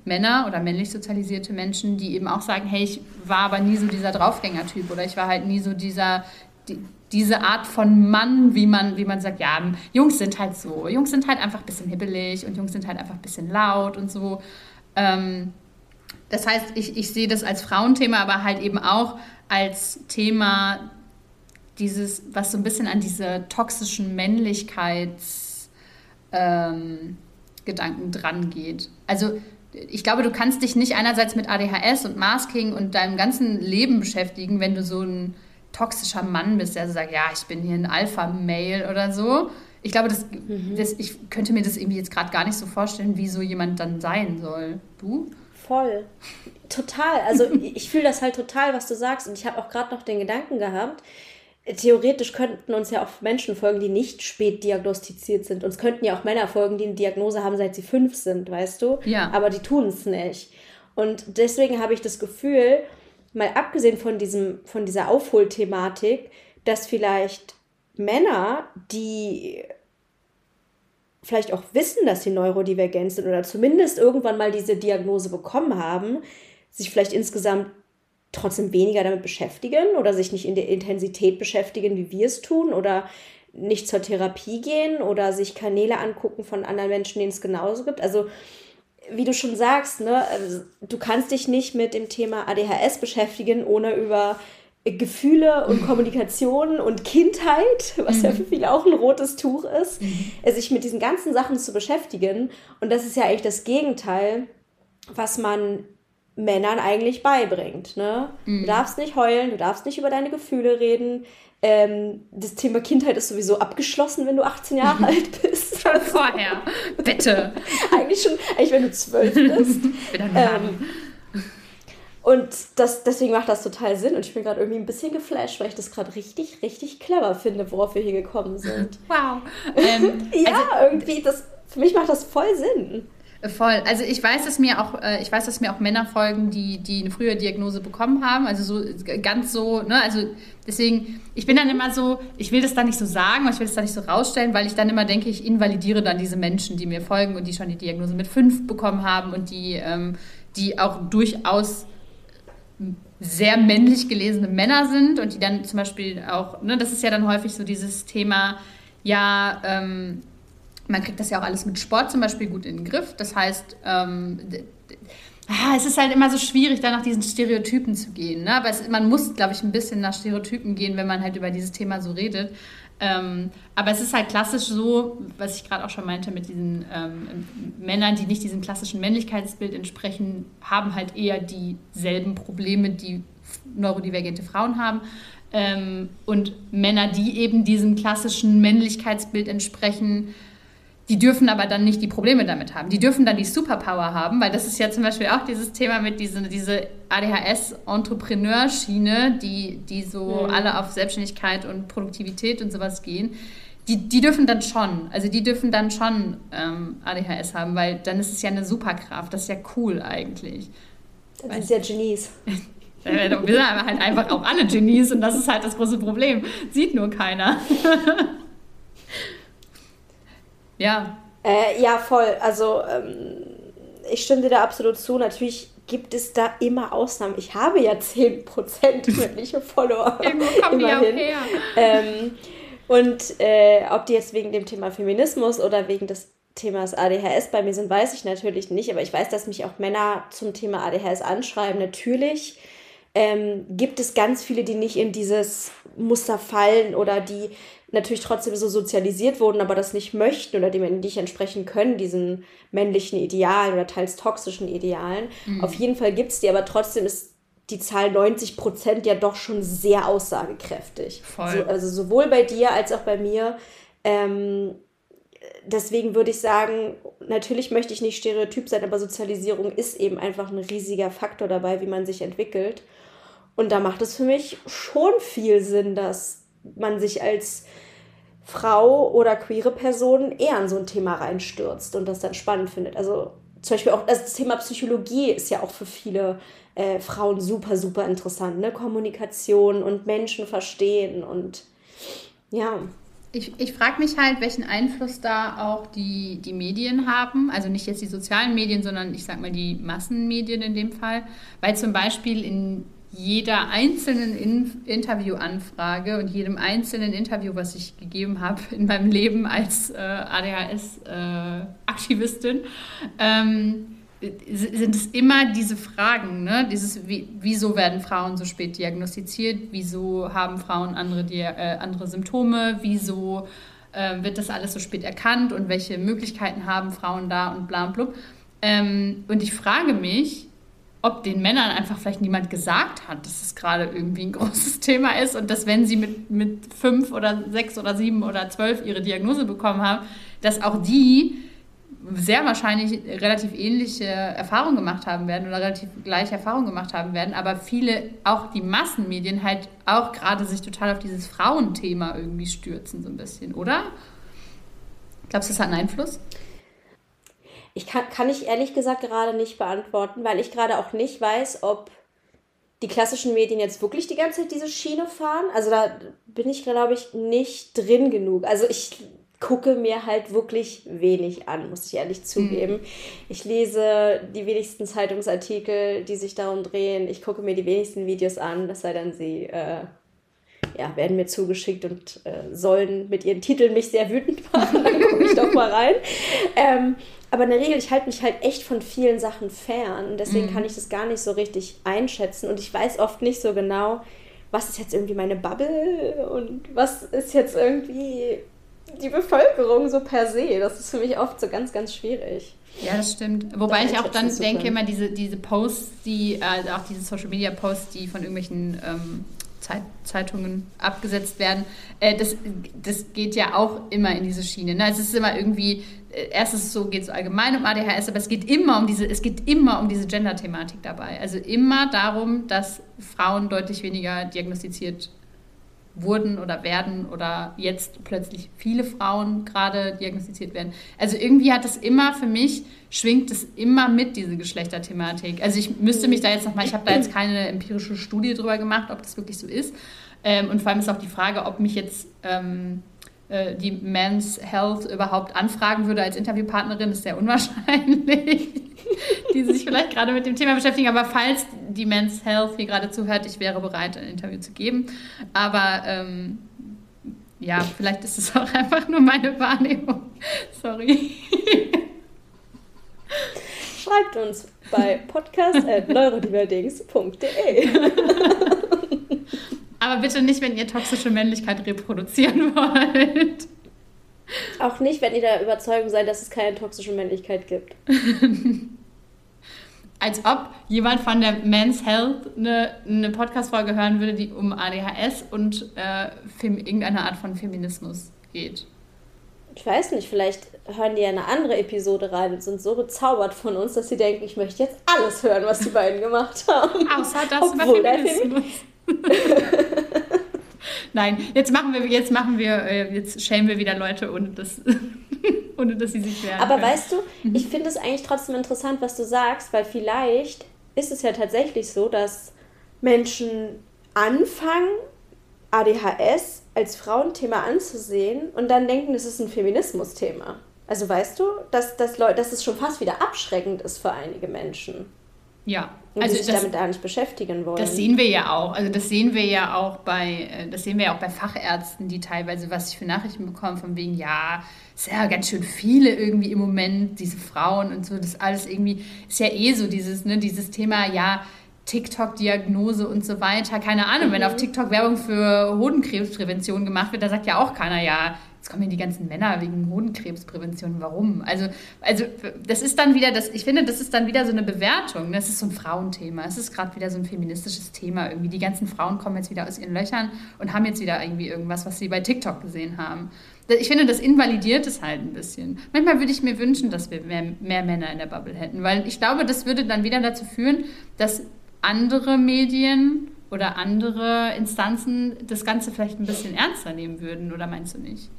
Männer oder männlich sozialisierte Menschen, die eben auch sagen, hey, ich war aber nie so dieser Draufgänger-Typ oder ich war halt nie so dieser, die, diese Art von Mann, wie man, wie man sagt, ja, Jungs sind halt so, Jungs sind halt einfach ein bisschen hibbelig und Jungs sind halt einfach ein bisschen laut und so. Ähm, das heißt, ich, ich sehe das als Frauenthema, aber halt eben auch als Thema dieses, was so ein bisschen an diese toxischen Männlichkeits- ähm, Gedanken dran geht. Also ich glaube, du kannst dich nicht einerseits mit ADHS und Masking und deinem ganzen Leben beschäftigen, wenn du so ein toxischer Mann bist, der so sagt, ja, ich bin hier ein Alpha-Mail oder so. Ich glaube, das, mhm. das, ich könnte mir das irgendwie jetzt gerade gar nicht so vorstellen, wie so jemand dann sein soll. Du? Voll. Total. Also ich fühle das halt total, was du sagst. Und ich habe auch gerade noch den Gedanken gehabt, theoretisch könnten uns ja auch Menschen folgen, die nicht spät diagnostiziert sind. Uns könnten ja auch Männer folgen, die eine Diagnose haben, seit sie fünf sind, weißt du? Ja. Aber die tun es nicht. Und deswegen habe ich das Gefühl, mal abgesehen von, diesem, von dieser Aufholthematik, dass vielleicht Männer, die vielleicht auch wissen, dass sie neurodivergent sind oder zumindest irgendwann mal diese Diagnose bekommen haben, sich vielleicht insgesamt trotzdem weniger damit beschäftigen oder sich nicht in der Intensität beschäftigen, wie wir es tun oder nicht zur Therapie gehen oder sich Kanäle angucken von anderen Menschen, denen es genauso gibt. Also wie du schon sagst, ne, also, du kannst dich nicht mit dem Thema ADHS beschäftigen, ohne über Gefühle und Kommunikation und Kindheit, was ja mhm. für viele auch ein rotes Tuch ist, mhm. sich mit diesen ganzen Sachen zu beschäftigen. Und das ist ja eigentlich das Gegenteil, was man Männern eigentlich beibringt. Ne? Mhm. Du darfst nicht heulen, du darfst nicht über deine Gefühle reden. Ähm, das Thema Kindheit ist sowieso abgeschlossen, wenn du 18 Jahre alt bist. Schon vorher. Bitte. eigentlich schon, eigentlich wenn du 12 bist. ähm, und das, deswegen macht das total Sinn. Und ich bin gerade irgendwie ein bisschen geflasht, weil ich das gerade richtig, richtig clever finde, worauf wir hier gekommen sind. Wow. Ähm, ja, also, irgendwie, das, für mich macht das voll Sinn. Voll. Also ich weiß, dass mir auch, äh, ich weiß, dass mir auch Männer folgen, die, die eine frühe Diagnose bekommen haben. Also so ganz so, ne, also deswegen, ich bin dann immer so, ich will das da nicht so sagen, ich will das da nicht so rausstellen, weil ich dann immer denke, ich invalidiere dann diese Menschen, die mir folgen und die schon die Diagnose mit fünf bekommen haben und die, ähm, die auch durchaus sehr männlich gelesene Männer sind und die dann zum Beispiel auch, ne, das ist ja dann häufig so dieses Thema, ja, ähm, man kriegt das ja auch alles mit Sport zum Beispiel gut in den Griff. Das heißt, ähm, ah, es ist halt immer so schwierig, da nach diesen Stereotypen zu gehen. Ne? Aber es, man muss, glaube ich, ein bisschen nach Stereotypen gehen, wenn man halt über dieses Thema so redet. Ähm, aber es ist halt klassisch so, was ich gerade auch schon meinte, mit diesen ähm, Männern, die nicht diesem klassischen Männlichkeitsbild entsprechen, haben halt eher dieselben Probleme, die neurodivergente Frauen haben. Ähm, und Männer, die eben diesem klassischen Männlichkeitsbild entsprechen, die dürfen aber dann nicht die Probleme damit haben. Die dürfen dann die Superpower haben, weil das ist ja zum Beispiel auch dieses Thema mit diese, diese ADHS-Entrepreneurschiene, die, die so mhm. alle auf Selbstständigkeit und Produktivität und sowas gehen. Die, die dürfen dann schon, also die dürfen dann schon ähm, ADHS haben, weil dann ist es ja eine Superkraft. Das ist ja cool eigentlich. Das sind ja Genies. Wir sind halt einfach auch alle Genies und das ist halt das große Problem. Sieht nur keiner. Ja. Äh, ja, voll. Also ähm, ich stimme dir da absolut zu. Natürlich gibt es da immer Ausnahmen. Ich habe ja 10% männliche Follower. Irgendwo kommen die auch her. Ähm, und äh, ob die jetzt wegen dem Thema Feminismus oder wegen des Themas ADHS bei mir sind, weiß ich natürlich nicht. Aber ich weiß, dass mich auch Männer zum Thema ADHS anschreiben. Natürlich ähm, gibt es ganz viele, die nicht in dieses Muster fallen oder die natürlich trotzdem so sozialisiert wurden, aber das nicht möchten oder die nicht entsprechen können, diesen männlichen Idealen oder teils toxischen Idealen. Mhm. Auf jeden Fall gibt es die, aber trotzdem ist die Zahl 90 Prozent ja doch schon sehr aussagekräftig. Voll. So, also sowohl bei dir als auch bei mir. Ähm, deswegen würde ich sagen, natürlich möchte ich nicht stereotyp sein, aber Sozialisierung ist eben einfach ein riesiger Faktor dabei, wie man sich entwickelt. Und da macht es für mich schon viel Sinn, dass man sich als Frau oder queere Person eher in so ein Thema reinstürzt und das dann spannend findet. Also zum Beispiel auch das Thema Psychologie ist ja auch für viele äh, Frauen super, super interessant. Ne? Kommunikation und Menschen verstehen und ja. Ich, ich frage mich halt, welchen Einfluss da auch die, die Medien haben. Also nicht jetzt die sozialen Medien, sondern ich sag mal die Massenmedien in dem Fall. Weil zum Beispiel in jeder einzelnen in Interviewanfrage und jedem einzelnen Interview, was ich gegeben habe in meinem Leben als äh, ADHS-Aktivistin, äh, ähm, sind es immer diese Fragen, ne? Dieses, wie, wieso werden Frauen so spät diagnostiziert, wieso haben Frauen andere, äh, andere Symptome, wieso äh, wird das alles so spät erkannt und welche Möglichkeiten haben Frauen da und bla und blub. Ähm, und ich frage mich, ob den Männern einfach vielleicht niemand gesagt hat, dass es gerade irgendwie ein großes Thema ist und dass wenn sie mit, mit fünf oder sechs oder sieben oder zwölf ihre Diagnose bekommen haben, dass auch die sehr wahrscheinlich relativ ähnliche Erfahrungen gemacht haben werden oder relativ gleiche Erfahrungen gemacht haben werden, aber viele, auch die Massenmedien halt auch gerade sich total auf dieses Frauenthema irgendwie stürzen, so ein bisschen, oder? Glaubst du, das hat einen Einfluss? Ich kann, kann ich ehrlich gesagt gerade nicht beantworten, weil ich gerade auch nicht weiß, ob die klassischen Medien jetzt wirklich die ganze Zeit diese Schiene fahren. Also da bin ich, glaube ich, nicht drin genug. Also ich gucke mir halt wirklich wenig an, muss ich ehrlich zugeben. Mhm. Ich lese die wenigsten Zeitungsartikel, die sich darum drehen. Ich gucke mir die wenigsten Videos an, das sei denn, sie äh, ja, werden mir zugeschickt und äh, sollen mit ihren Titeln mich sehr wütend machen. Dann gucke ich doch mal rein. Ähm, aber in der Regel, ich halte mich halt echt von vielen Sachen fern. Und deswegen mhm. kann ich das gar nicht so richtig einschätzen. Und ich weiß oft nicht so genau, was ist jetzt irgendwie meine Bubble und was ist jetzt irgendwie die Bevölkerung so per se. Das ist für mich oft so ganz, ganz schwierig. Ja, das stimmt. Wobei das ich auch dann denke, immer diese, diese Posts, die, äh, auch diese Social Media Posts, die von irgendwelchen ähm, Zeit, Zeitungen abgesetzt werden, äh, das, das geht ja auch immer in diese Schiene. Ne? Es ist immer irgendwie, erstens so geht es allgemein um ADHS, aber es geht immer um diese, es geht immer um diese Gender-Thematik dabei. Also immer darum, dass Frauen deutlich weniger diagnostiziert wurden oder werden oder jetzt plötzlich viele Frauen gerade diagnostiziert werden. Also irgendwie hat es immer für mich, schwingt es immer mit, diese Geschlechterthematik. Also ich müsste mich da jetzt nochmal, ich habe da jetzt keine empirische Studie drüber gemacht, ob das wirklich so ist. Ähm, und vor allem ist auch die Frage, ob mich jetzt ähm, äh, die Men's Health überhaupt anfragen würde als Interviewpartnerin, ist sehr unwahrscheinlich, die sich vielleicht gerade mit dem Thema beschäftigen. Aber falls die Men's Health hier gerade zuhört, ich wäre bereit, ein Interview zu geben. Aber ähm, ja, vielleicht ist es auch einfach nur meine Wahrnehmung. Sorry. Schreibt uns bei podcast.neurodiverdings.de. Aber bitte nicht, wenn ihr toxische Männlichkeit reproduzieren wollt. Auch nicht, wenn ihr der Überzeugung seid, dass es keine toxische Männlichkeit gibt. Als ob jemand von der Men's Health eine, eine Podcast-Folge hören würde, die um ADHS und äh, irgendeine Art von Feminismus geht. Ich weiß nicht, vielleicht hören die eine andere Episode rein und sind so bezaubert von uns, dass sie denken, ich möchte jetzt alles hören, was die beiden gemacht haben. Außer das Obwohl über Feminismus. Nein, jetzt machen wir, jetzt machen wir, äh, jetzt schämen wir wieder Leute, ohne dass, ohne dass sie sich wehren. Aber können. weißt du, mhm. ich finde es eigentlich trotzdem interessant, was du sagst, weil vielleicht ist es ja tatsächlich so, dass Menschen anfangen, ADHS als Frauenthema anzusehen und dann denken, es ist ein Feminismusthema. Also weißt du, dass, dass, Leute, dass es schon fast wieder abschreckend ist für einige Menschen. Ja, und also die sich das, damit gar nicht beschäftigen wollen. Das sehen wir ja auch. Also das sehen wir ja auch bei, äh, das sehen wir ja auch bei Fachärzten, die teilweise, was ich für Nachrichten bekomme, von wegen, ja, ist ja ganz schön viele irgendwie im Moment, diese Frauen und so, das alles irgendwie, ist ja eh so dieses, ne, dieses Thema, ja, TikTok-Diagnose und so weiter. Keine Ahnung, mhm. wenn auf TikTok Werbung für Hodenkrebsprävention gemacht wird, da sagt ja auch keiner, ja, jetzt kommen hier die ganzen Männer wegen Hodenkrebsprävention, warum? Also, also das ist dann wieder, das, ich finde, das ist dann wieder so eine Bewertung. Das ist so ein Frauenthema. Es ist gerade wieder so ein feministisches Thema. Irgendwie die ganzen Frauen kommen jetzt wieder aus ihren Löchern und haben jetzt wieder irgendwie irgendwas, was sie bei TikTok gesehen haben. Ich finde, das invalidiert es halt ein bisschen. Manchmal würde ich mir wünschen, dass wir mehr, mehr Männer in der Bubble hätten, weil ich glaube, das würde dann wieder dazu führen, dass andere Medien oder andere Instanzen das Ganze vielleicht ein bisschen ernster nehmen würden, oder meinst du nicht?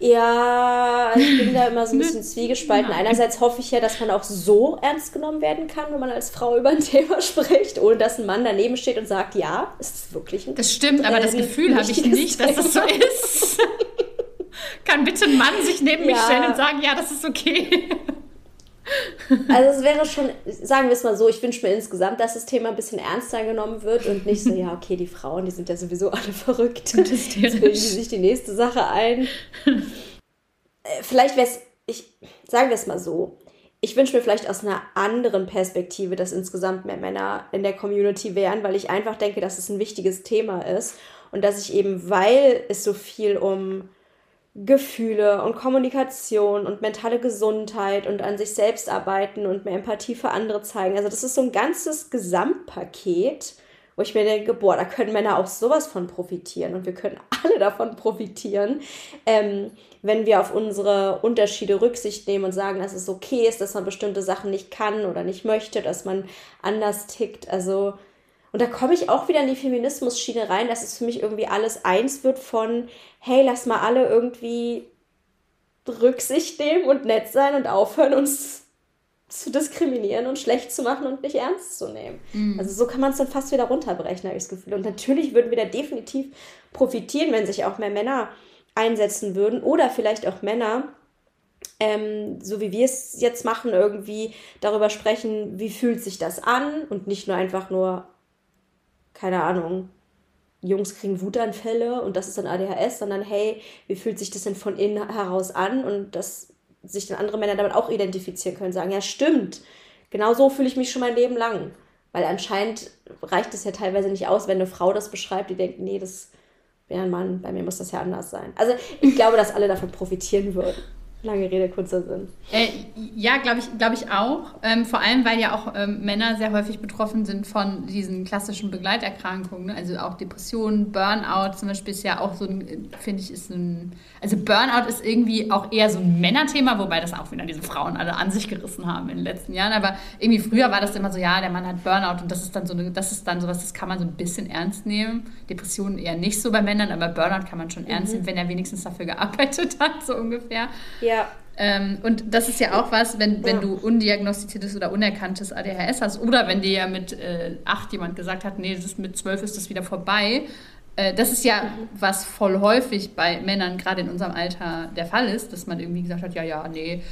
Ja, ich bin da immer so ein bisschen zwiegespalten. Einerseits hoffe ich ja, dass man auch so ernst genommen werden kann, wenn man als Frau über ein Thema spricht, ohne dass ein Mann daneben steht und sagt, ja, ist es wirklich ein Das stimmt, aber das Gefühl habe ich nicht, dass das so ist. kann bitte ein Mann sich neben ja. mich stellen und sagen, ja, das ist okay. Also es wäre schon, sagen wir es mal so, ich wünsche mir insgesamt, dass das Thema ein bisschen ernster genommen wird und nicht so, ja, okay, die Frauen, die sind ja sowieso alle verrückt. Jetzt bilden sie sich die nächste Sache ein. Äh, vielleicht wäre es, ich, sagen wir es mal so, ich wünsche mir vielleicht aus einer anderen Perspektive, dass insgesamt mehr Männer in der Community wären, weil ich einfach denke, dass es ein wichtiges Thema ist und dass ich eben, weil es so viel um Gefühle und Kommunikation und mentale Gesundheit und an sich selbst arbeiten und mehr Empathie für andere zeigen. Also das ist so ein ganzes Gesamtpaket, wo ich mir denke, boah, da können Männer auch sowas von profitieren und wir können alle davon profitieren, ähm, wenn wir auf unsere Unterschiede Rücksicht nehmen und sagen, dass es okay ist, dass man bestimmte Sachen nicht kann oder nicht möchte, dass man anders tickt. Also und da komme ich auch wieder in die Feminismus-Schiene rein, dass es für mich irgendwie alles eins wird von, hey, lass mal alle irgendwie Rücksicht nehmen und nett sein und aufhören, uns zu diskriminieren und schlecht zu machen und nicht ernst zu nehmen. Mhm. Also so kann man es dann fast wieder runterbrechen, habe ich das Gefühl. Und natürlich würden wir da definitiv profitieren, wenn sich auch mehr Männer einsetzen würden oder vielleicht auch Männer, ähm, so wie wir es jetzt machen, irgendwie darüber sprechen, wie fühlt sich das an und nicht nur einfach nur, keine Ahnung, Jungs kriegen Wutanfälle und das ist dann ADHS, sondern hey, wie fühlt sich das denn von innen heraus an und dass sich dann andere Männer damit auch identifizieren können, sagen, ja stimmt, genau so fühle ich mich schon mein Leben lang. Weil anscheinend reicht es ja teilweise nicht aus, wenn eine Frau das beschreibt, die denkt, nee, das wäre ein Mann, bei mir muss das ja anders sein. Also ich glaube, dass alle davon profitieren würden. Lange Rede, kurzer Sinn. Äh, ja, glaube ich, glaub ich auch. Ähm, vor allem, weil ja auch ähm, Männer sehr häufig betroffen sind von diesen klassischen Begleiterkrankungen. Ne? Also auch Depressionen, Burnout zum Beispiel ist ja auch so ein, finde ich, ist ein. Also Burnout ist irgendwie auch eher so ein Männerthema, wobei das auch wieder diese Frauen alle an sich gerissen haben in den letzten Jahren. Aber irgendwie früher war das immer so, ja, der Mann hat Burnout und das ist dann so eine, das ist dann sowas, das kann man so ein bisschen ernst nehmen. Depressionen eher nicht so bei Männern, aber Burnout kann man schon mhm. ernst nehmen, wenn er wenigstens dafür gearbeitet hat, so ungefähr. Ja. Ja. Ähm, und das ist ja auch was, wenn, wenn ja. du undiagnostiziertes oder unerkanntes ADHS hast oder wenn dir ja mit äh, acht jemand gesagt hat, nee, das ist mit zwölf ist das wieder vorbei. Äh, das ist ja mhm. was voll häufig bei Männern, gerade in unserem Alter, der Fall ist, dass man irgendwie gesagt hat, ja, ja, nee,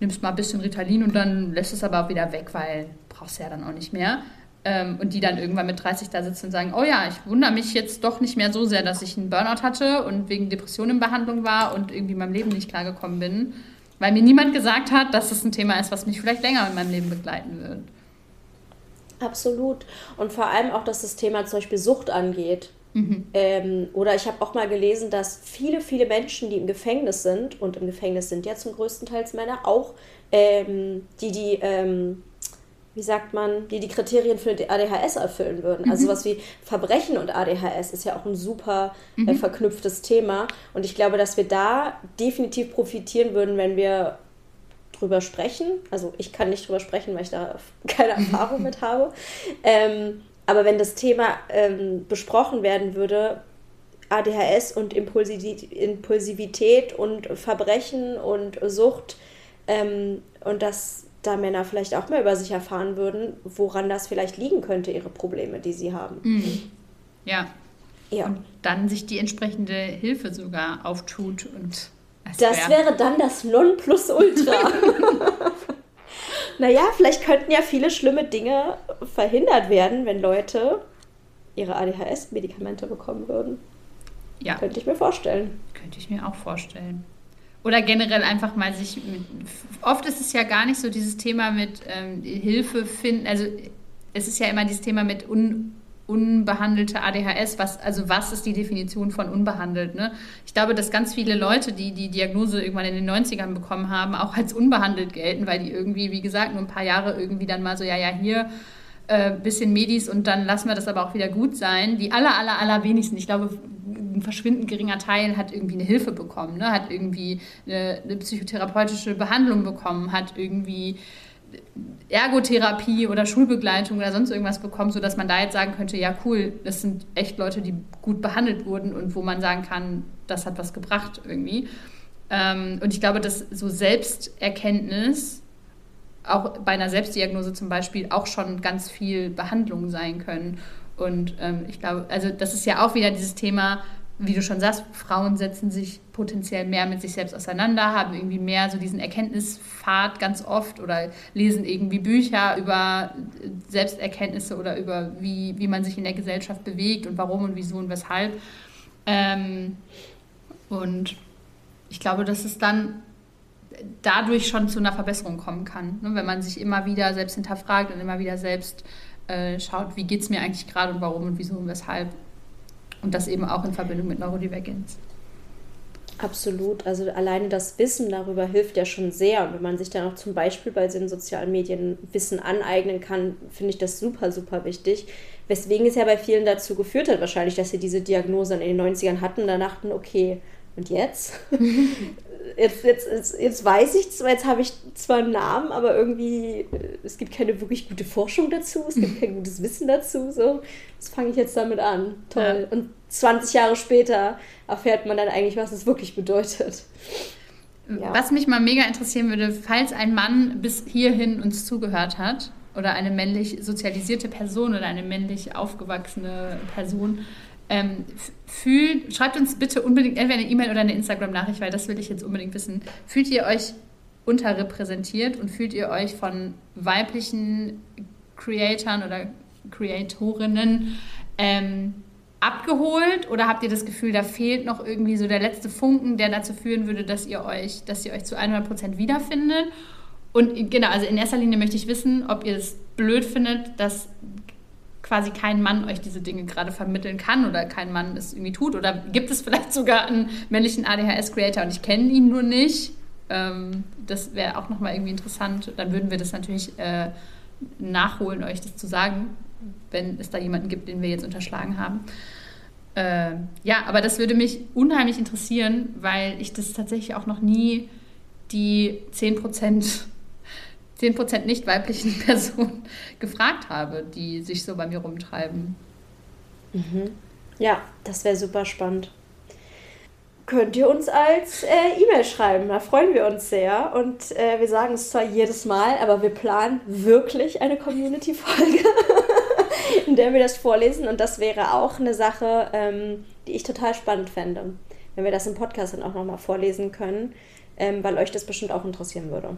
nimmst mal ein bisschen Ritalin und dann lässt es aber auch wieder weg, weil brauchst du ja dann auch nicht mehr. Ähm, und die dann irgendwann mit 30 da sitzen und sagen, oh ja, ich wundere mich jetzt doch nicht mehr so sehr, dass ich einen Burnout hatte und wegen Depression in Behandlung war und irgendwie meinem Leben nicht klargekommen bin, weil mir niemand gesagt hat, dass das ein Thema ist, was mich vielleicht länger in meinem Leben begleiten wird. Absolut. Und vor allem auch, dass das Thema zum Beispiel Sucht angeht. Mhm. Ähm, oder ich habe auch mal gelesen, dass viele, viele Menschen, die im Gefängnis sind, und im Gefängnis sind ja zum größten Teil Männer, auch ähm, die, die ähm, wie sagt man, die die Kriterien für ADHS erfüllen würden. Also mhm. Also was wie Verbrechen und ADHS ist ja auch ein super äh, mhm. äh, verknüpftes Thema. Und ich glaube, dass wir da definitiv profitieren würden, wenn wir drüber sprechen. Also ich kann nicht drüber sprechen, weil ich da keine Erfahrung mit habe. Ähm, aber wenn das Thema ähm, besprochen werden würde, ADHS und Impulsivität und Verbrechen und Sucht ähm, und das da Männer vielleicht auch mehr über sich erfahren würden, woran das vielleicht liegen könnte, ihre Probleme, die sie haben. Mhm. Ja. Ja. Und dann sich die entsprechende Hilfe sogar auftut und das wär wäre dann das Nonplusultra. naja, vielleicht könnten ja viele schlimme Dinge verhindert werden, wenn Leute ihre ADHS-Medikamente bekommen würden. Ja. Könnte ich mir vorstellen. Könnte ich mir auch vorstellen. Oder generell einfach mal sich mit, oft ist es ja gar nicht so dieses Thema mit ähm, Hilfe finden, also es ist ja immer dieses Thema mit un, unbehandelte ADHS, was, also was ist die Definition von unbehandelt? Ne? Ich glaube, dass ganz viele Leute, die die Diagnose irgendwann in den 90ern bekommen haben, auch als unbehandelt gelten, weil die irgendwie, wie gesagt, nur ein paar Jahre irgendwie dann mal so, ja, ja, hier äh, bisschen Medis und dann lassen wir das aber auch wieder gut sein. Die aller, aller, aller wenigsten, ich glaube, ein verschwindend geringer Teil hat irgendwie eine Hilfe bekommen, ne? hat irgendwie eine, eine psychotherapeutische Behandlung bekommen, hat irgendwie Ergotherapie oder Schulbegleitung oder sonst irgendwas bekommen, sodass man da jetzt sagen könnte, ja cool, das sind echt Leute, die gut behandelt wurden und wo man sagen kann, das hat was gebracht irgendwie. Ähm, und ich glaube, dass so Selbsterkenntnis auch bei einer Selbstdiagnose zum Beispiel auch schon ganz viel Behandlung sein können. Und ähm, ich glaube, also das ist ja auch wieder dieses Thema, wie du schon sagst, Frauen setzen sich potenziell mehr mit sich selbst auseinander, haben irgendwie mehr so diesen Erkenntnispfad ganz oft oder lesen irgendwie Bücher über Selbsterkenntnisse oder über wie, wie man sich in der Gesellschaft bewegt und warum und wieso und weshalb. Ähm, und ich glaube, dass es dann dadurch schon zu einer Verbesserung kommen kann, ne? wenn man sich immer wieder selbst hinterfragt und immer wieder selbst äh, schaut, wie geht es mir eigentlich gerade und warum und wieso und weshalb. Und das eben auch in Verbindung mit Neurodivergenz. Absolut. Also alleine das Wissen darüber hilft ja schon sehr. Und wenn man sich dann auch zum Beispiel bei den sozialen Medien Wissen aneignen kann, finde ich das super, super wichtig. Weswegen es ja bei vielen dazu geführt hat, wahrscheinlich, dass sie diese Diagnose in den 90ern hatten, da dachten, okay, und jetzt? jetzt, jetzt, jetzt, jetzt weiß ich zwar, jetzt habe ich zwar einen Namen, aber irgendwie, äh, es gibt keine wirklich gute Forschung dazu, es gibt kein gutes Wissen dazu. So, jetzt fange ich jetzt damit an. Toll. Ja. Und 20 Jahre später erfährt man dann eigentlich, was es wirklich bedeutet. Ja. Was mich mal mega interessieren würde, falls ein Mann bis hierhin uns zugehört hat oder eine männlich sozialisierte Person oder eine männlich aufgewachsene Person, Ähm, fühlt, schreibt uns bitte unbedingt entweder eine E-Mail oder eine Instagram-Nachricht, weil das will ich jetzt unbedingt wissen. Fühlt ihr euch unterrepräsentiert und fühlt ihr euch von weiblichen Creatoren oder Creatorinnen ähm, abgeholt oder habt ihr das Gefühl, da fehlt noch irgendwie so der letzte Funken, der dazu führen würde, dass ihr euch, dass ihr euch zu 100% wiederfindet? Und genau, also in erster Linie möchte ich wissen, ob ihr es blöd findet, dass quasi kein Mann euch diese Dinge gerade vermitteln kann oder kein Mann es irgendwie tut. Oder gibt es vielleicht sogar einen männlichen ADHS-Creator und ich kenne ihn nur nicht? Ähm, das wäre auch nochmal irgendwie interessant. Dann würden wir das natürlich äh, nachholen, euch das zu sagen wenn es da jemanden gibt, den wir jetzt unterschlagen haben. Äh, ja, aber das würde mich unheimlich interessieren, weil ich das tatsächlich auch noch nie die 10%, 10% nicht weiblichen Personen gefragt habe, die sich so bei mir rumtreiben. Mhm. Ja, das wäre super spannend. Könnt ihr uns als äh, E-Mail schreiben, da freuen wir uns sehr. Und äh, wir sagen es zwar jedes Mal, aber wir planen wirklich eine Community-Folge. in der wir das vorlesen. Und das wäre auch eine Sache, ähm, die ich total spannend fände, wenn wir das im Podcast dann auch nochmal vorlesen können, ähm, weil euch das bestimmt auch interessieren würde.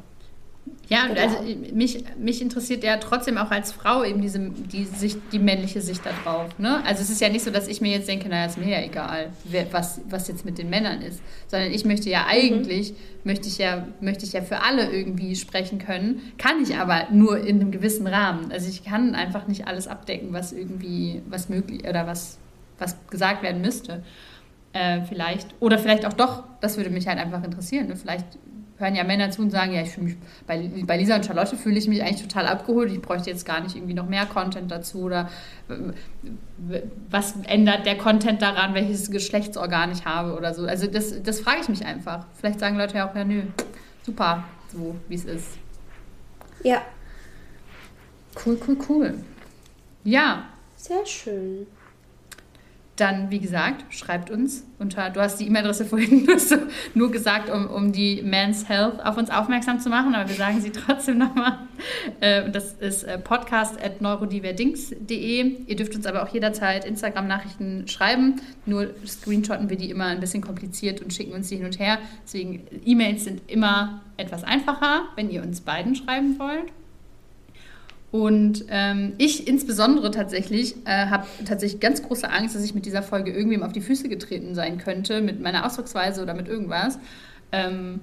Ja, genau. also mich, mich interessiert ja trotzdem auch als Frau eben diese, die, Sicht, die männliche Sicht darauf. Ne? Also es ist ja nicht so, dass ich mir jetzt denke, naja, ist mir ja egal, wer, was, was jetzt mit den Männern ist. Sondern ich möchte ja mhm. eigentlich, mhm. möchte, ich ja, möchte ich ja für alle irgendwie sprechen können, kann ich aber nur in einem gewissen Rahmen. Also ich kann einfach nicht alles abdecken, was irgendwie, was möglich oder was, was gesagt werden müsste. Äh, vielleicht. Oder vielleicht auch doch, das würde mich halt einfach interessieren. Ne? Vielleicht hören ja Männer zu und sagen, ja, ich fühle mich, bei, bei Lisa und Charlotte fühle ich mich eigentlich total abgeholt, ich bräuchte jetzt gar nicht irgendwie noch mehr Content dazu oder was ändert der Content daran, welches Geschlechtsorgan ich habe oder so. Also das, das frage ich mich einfach. Vielleicht sagen Leute ja auch, ja, nö, super, so wie es ist. Ja. Cool, cool, cool. Ja. Sehr schön dann, wie gesagt, schreibt uns unter, du hast die E-Mail-Adresse vorhin nur, gesagt, um, um die Men's Health auf uns aufmerksam zu machen, aber wir sagen sie trotzdem nochmal. Äh, das ist äh, podcast.neurodiverdings.de. Ihr dürft uns aber auch jederzeit Instagram-Nachrichten schreiben, nur screenshotten wir die immer ein bisschen kompliziert und schicken uns die hin und her. Deswegen, E-Mails sind immer etwas einfacher, wenn ihr uns beiden schreiben wollt. Und ähm, ich insbesondere tatsächlich äh, habe tatsächlich ganz große Angst, dass ich mit dieser Folge irgendwem auf die Füße getreten sein könnte, mit meiner Ausdrucksweise oder mit irgendwas. Ähm,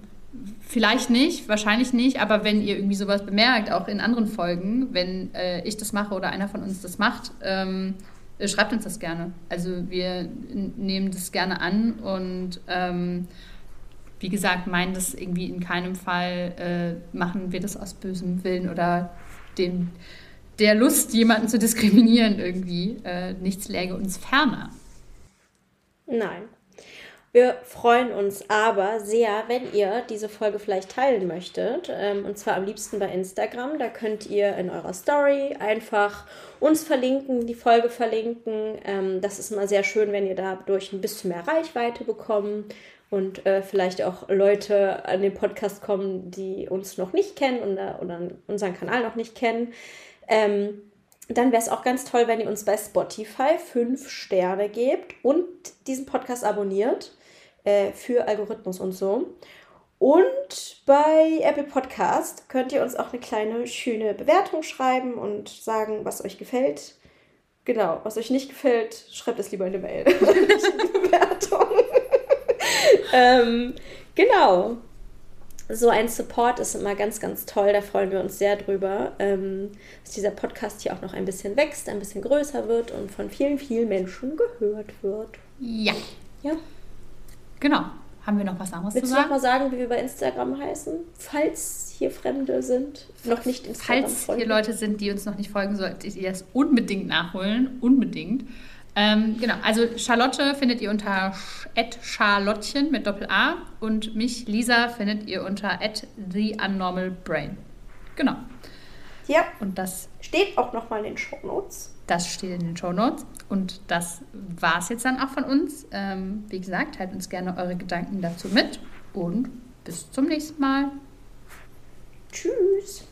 vielleicht nicht, wahrscheinlich nicht, aber wenn ihr irgendwie sowas bemerkt, auch in anderen Folgen, wenn äh, ich das mache oder einer von uns das macht, ähm, äh, schreibt uns das gerne. Also wir nehmen das gerne an und ähm, wie gesagt, meinen das irgendwie in keinem Fall, äh, machen wir das aus bösem Willen oder dem, der Lust, jemanden zu diskriminieren irgendwie. Äh, nichts läge uns ferner. Nein. Wir freuen uns aber sehr, wenn ihr diese Folge vielleicht teilen möchtet. Ähm, und zwar am liebsten bei Instagram. Da könnt ihr in eurer Story einfach uns verlinken, die Folge verlinken. Ähm, das ist immer sehr schön, wenn ihr dadurch ein bisschen mehr Reichweite bekommt und äh, vielleicht auch Leute an den Podcast kommen, die uns noch nicht kennen oder, oder unseren Kanal noch nicht kennen. Ähm, dann wäre es auch ganz toll, wenn ihr uns bei Spotify fünf Sterne gebt und diesen Podcast abonniert äh, für Algorithmus und so. Und bei Apple Podcast könnt ihr uns auch eine kleine schöne Bewertung schreiben und sagen, was euch gefällt. Genau, was euch nicht gefällt, schreibt es lieber in eine Mail. Bewertung. ähm, genau. So ein Support ist immer ganz, ganz toll. Da freuen wir uns sehr drüber, ähm, dass dieser Podcast hier auch noch ein bisschen wächst, ein bisschen größer wird und von vielen, vielen Menschen gehört wird. Ja. Ja. Genau. Haben wir noch was anderes Willst zu sagen? Willst du noch mal sagen, wie wir bei Instagram heißen? Falls hier Fremde sind, noch nicht Instagram Falls hier Leute sind, die uns noch nicht folgen, solltet ihr das unbedingt nachholen. Unbedingt. Ähm, genau, also Charlotte findet ihr unter Charlottchen mit Doppel-A und mich, Lisa, findet ihr unter TheUnnormalBrain. Genau. Ja. Und das steht auch nochmal in den Show Notes. Das steht in den Show Notes. Und das war es jetzt dann auch von uns. Ähm, wie gesagt, teilt uns gerne eure Gedanken dazu mit und bis zum nächsten Mal. Tschüss.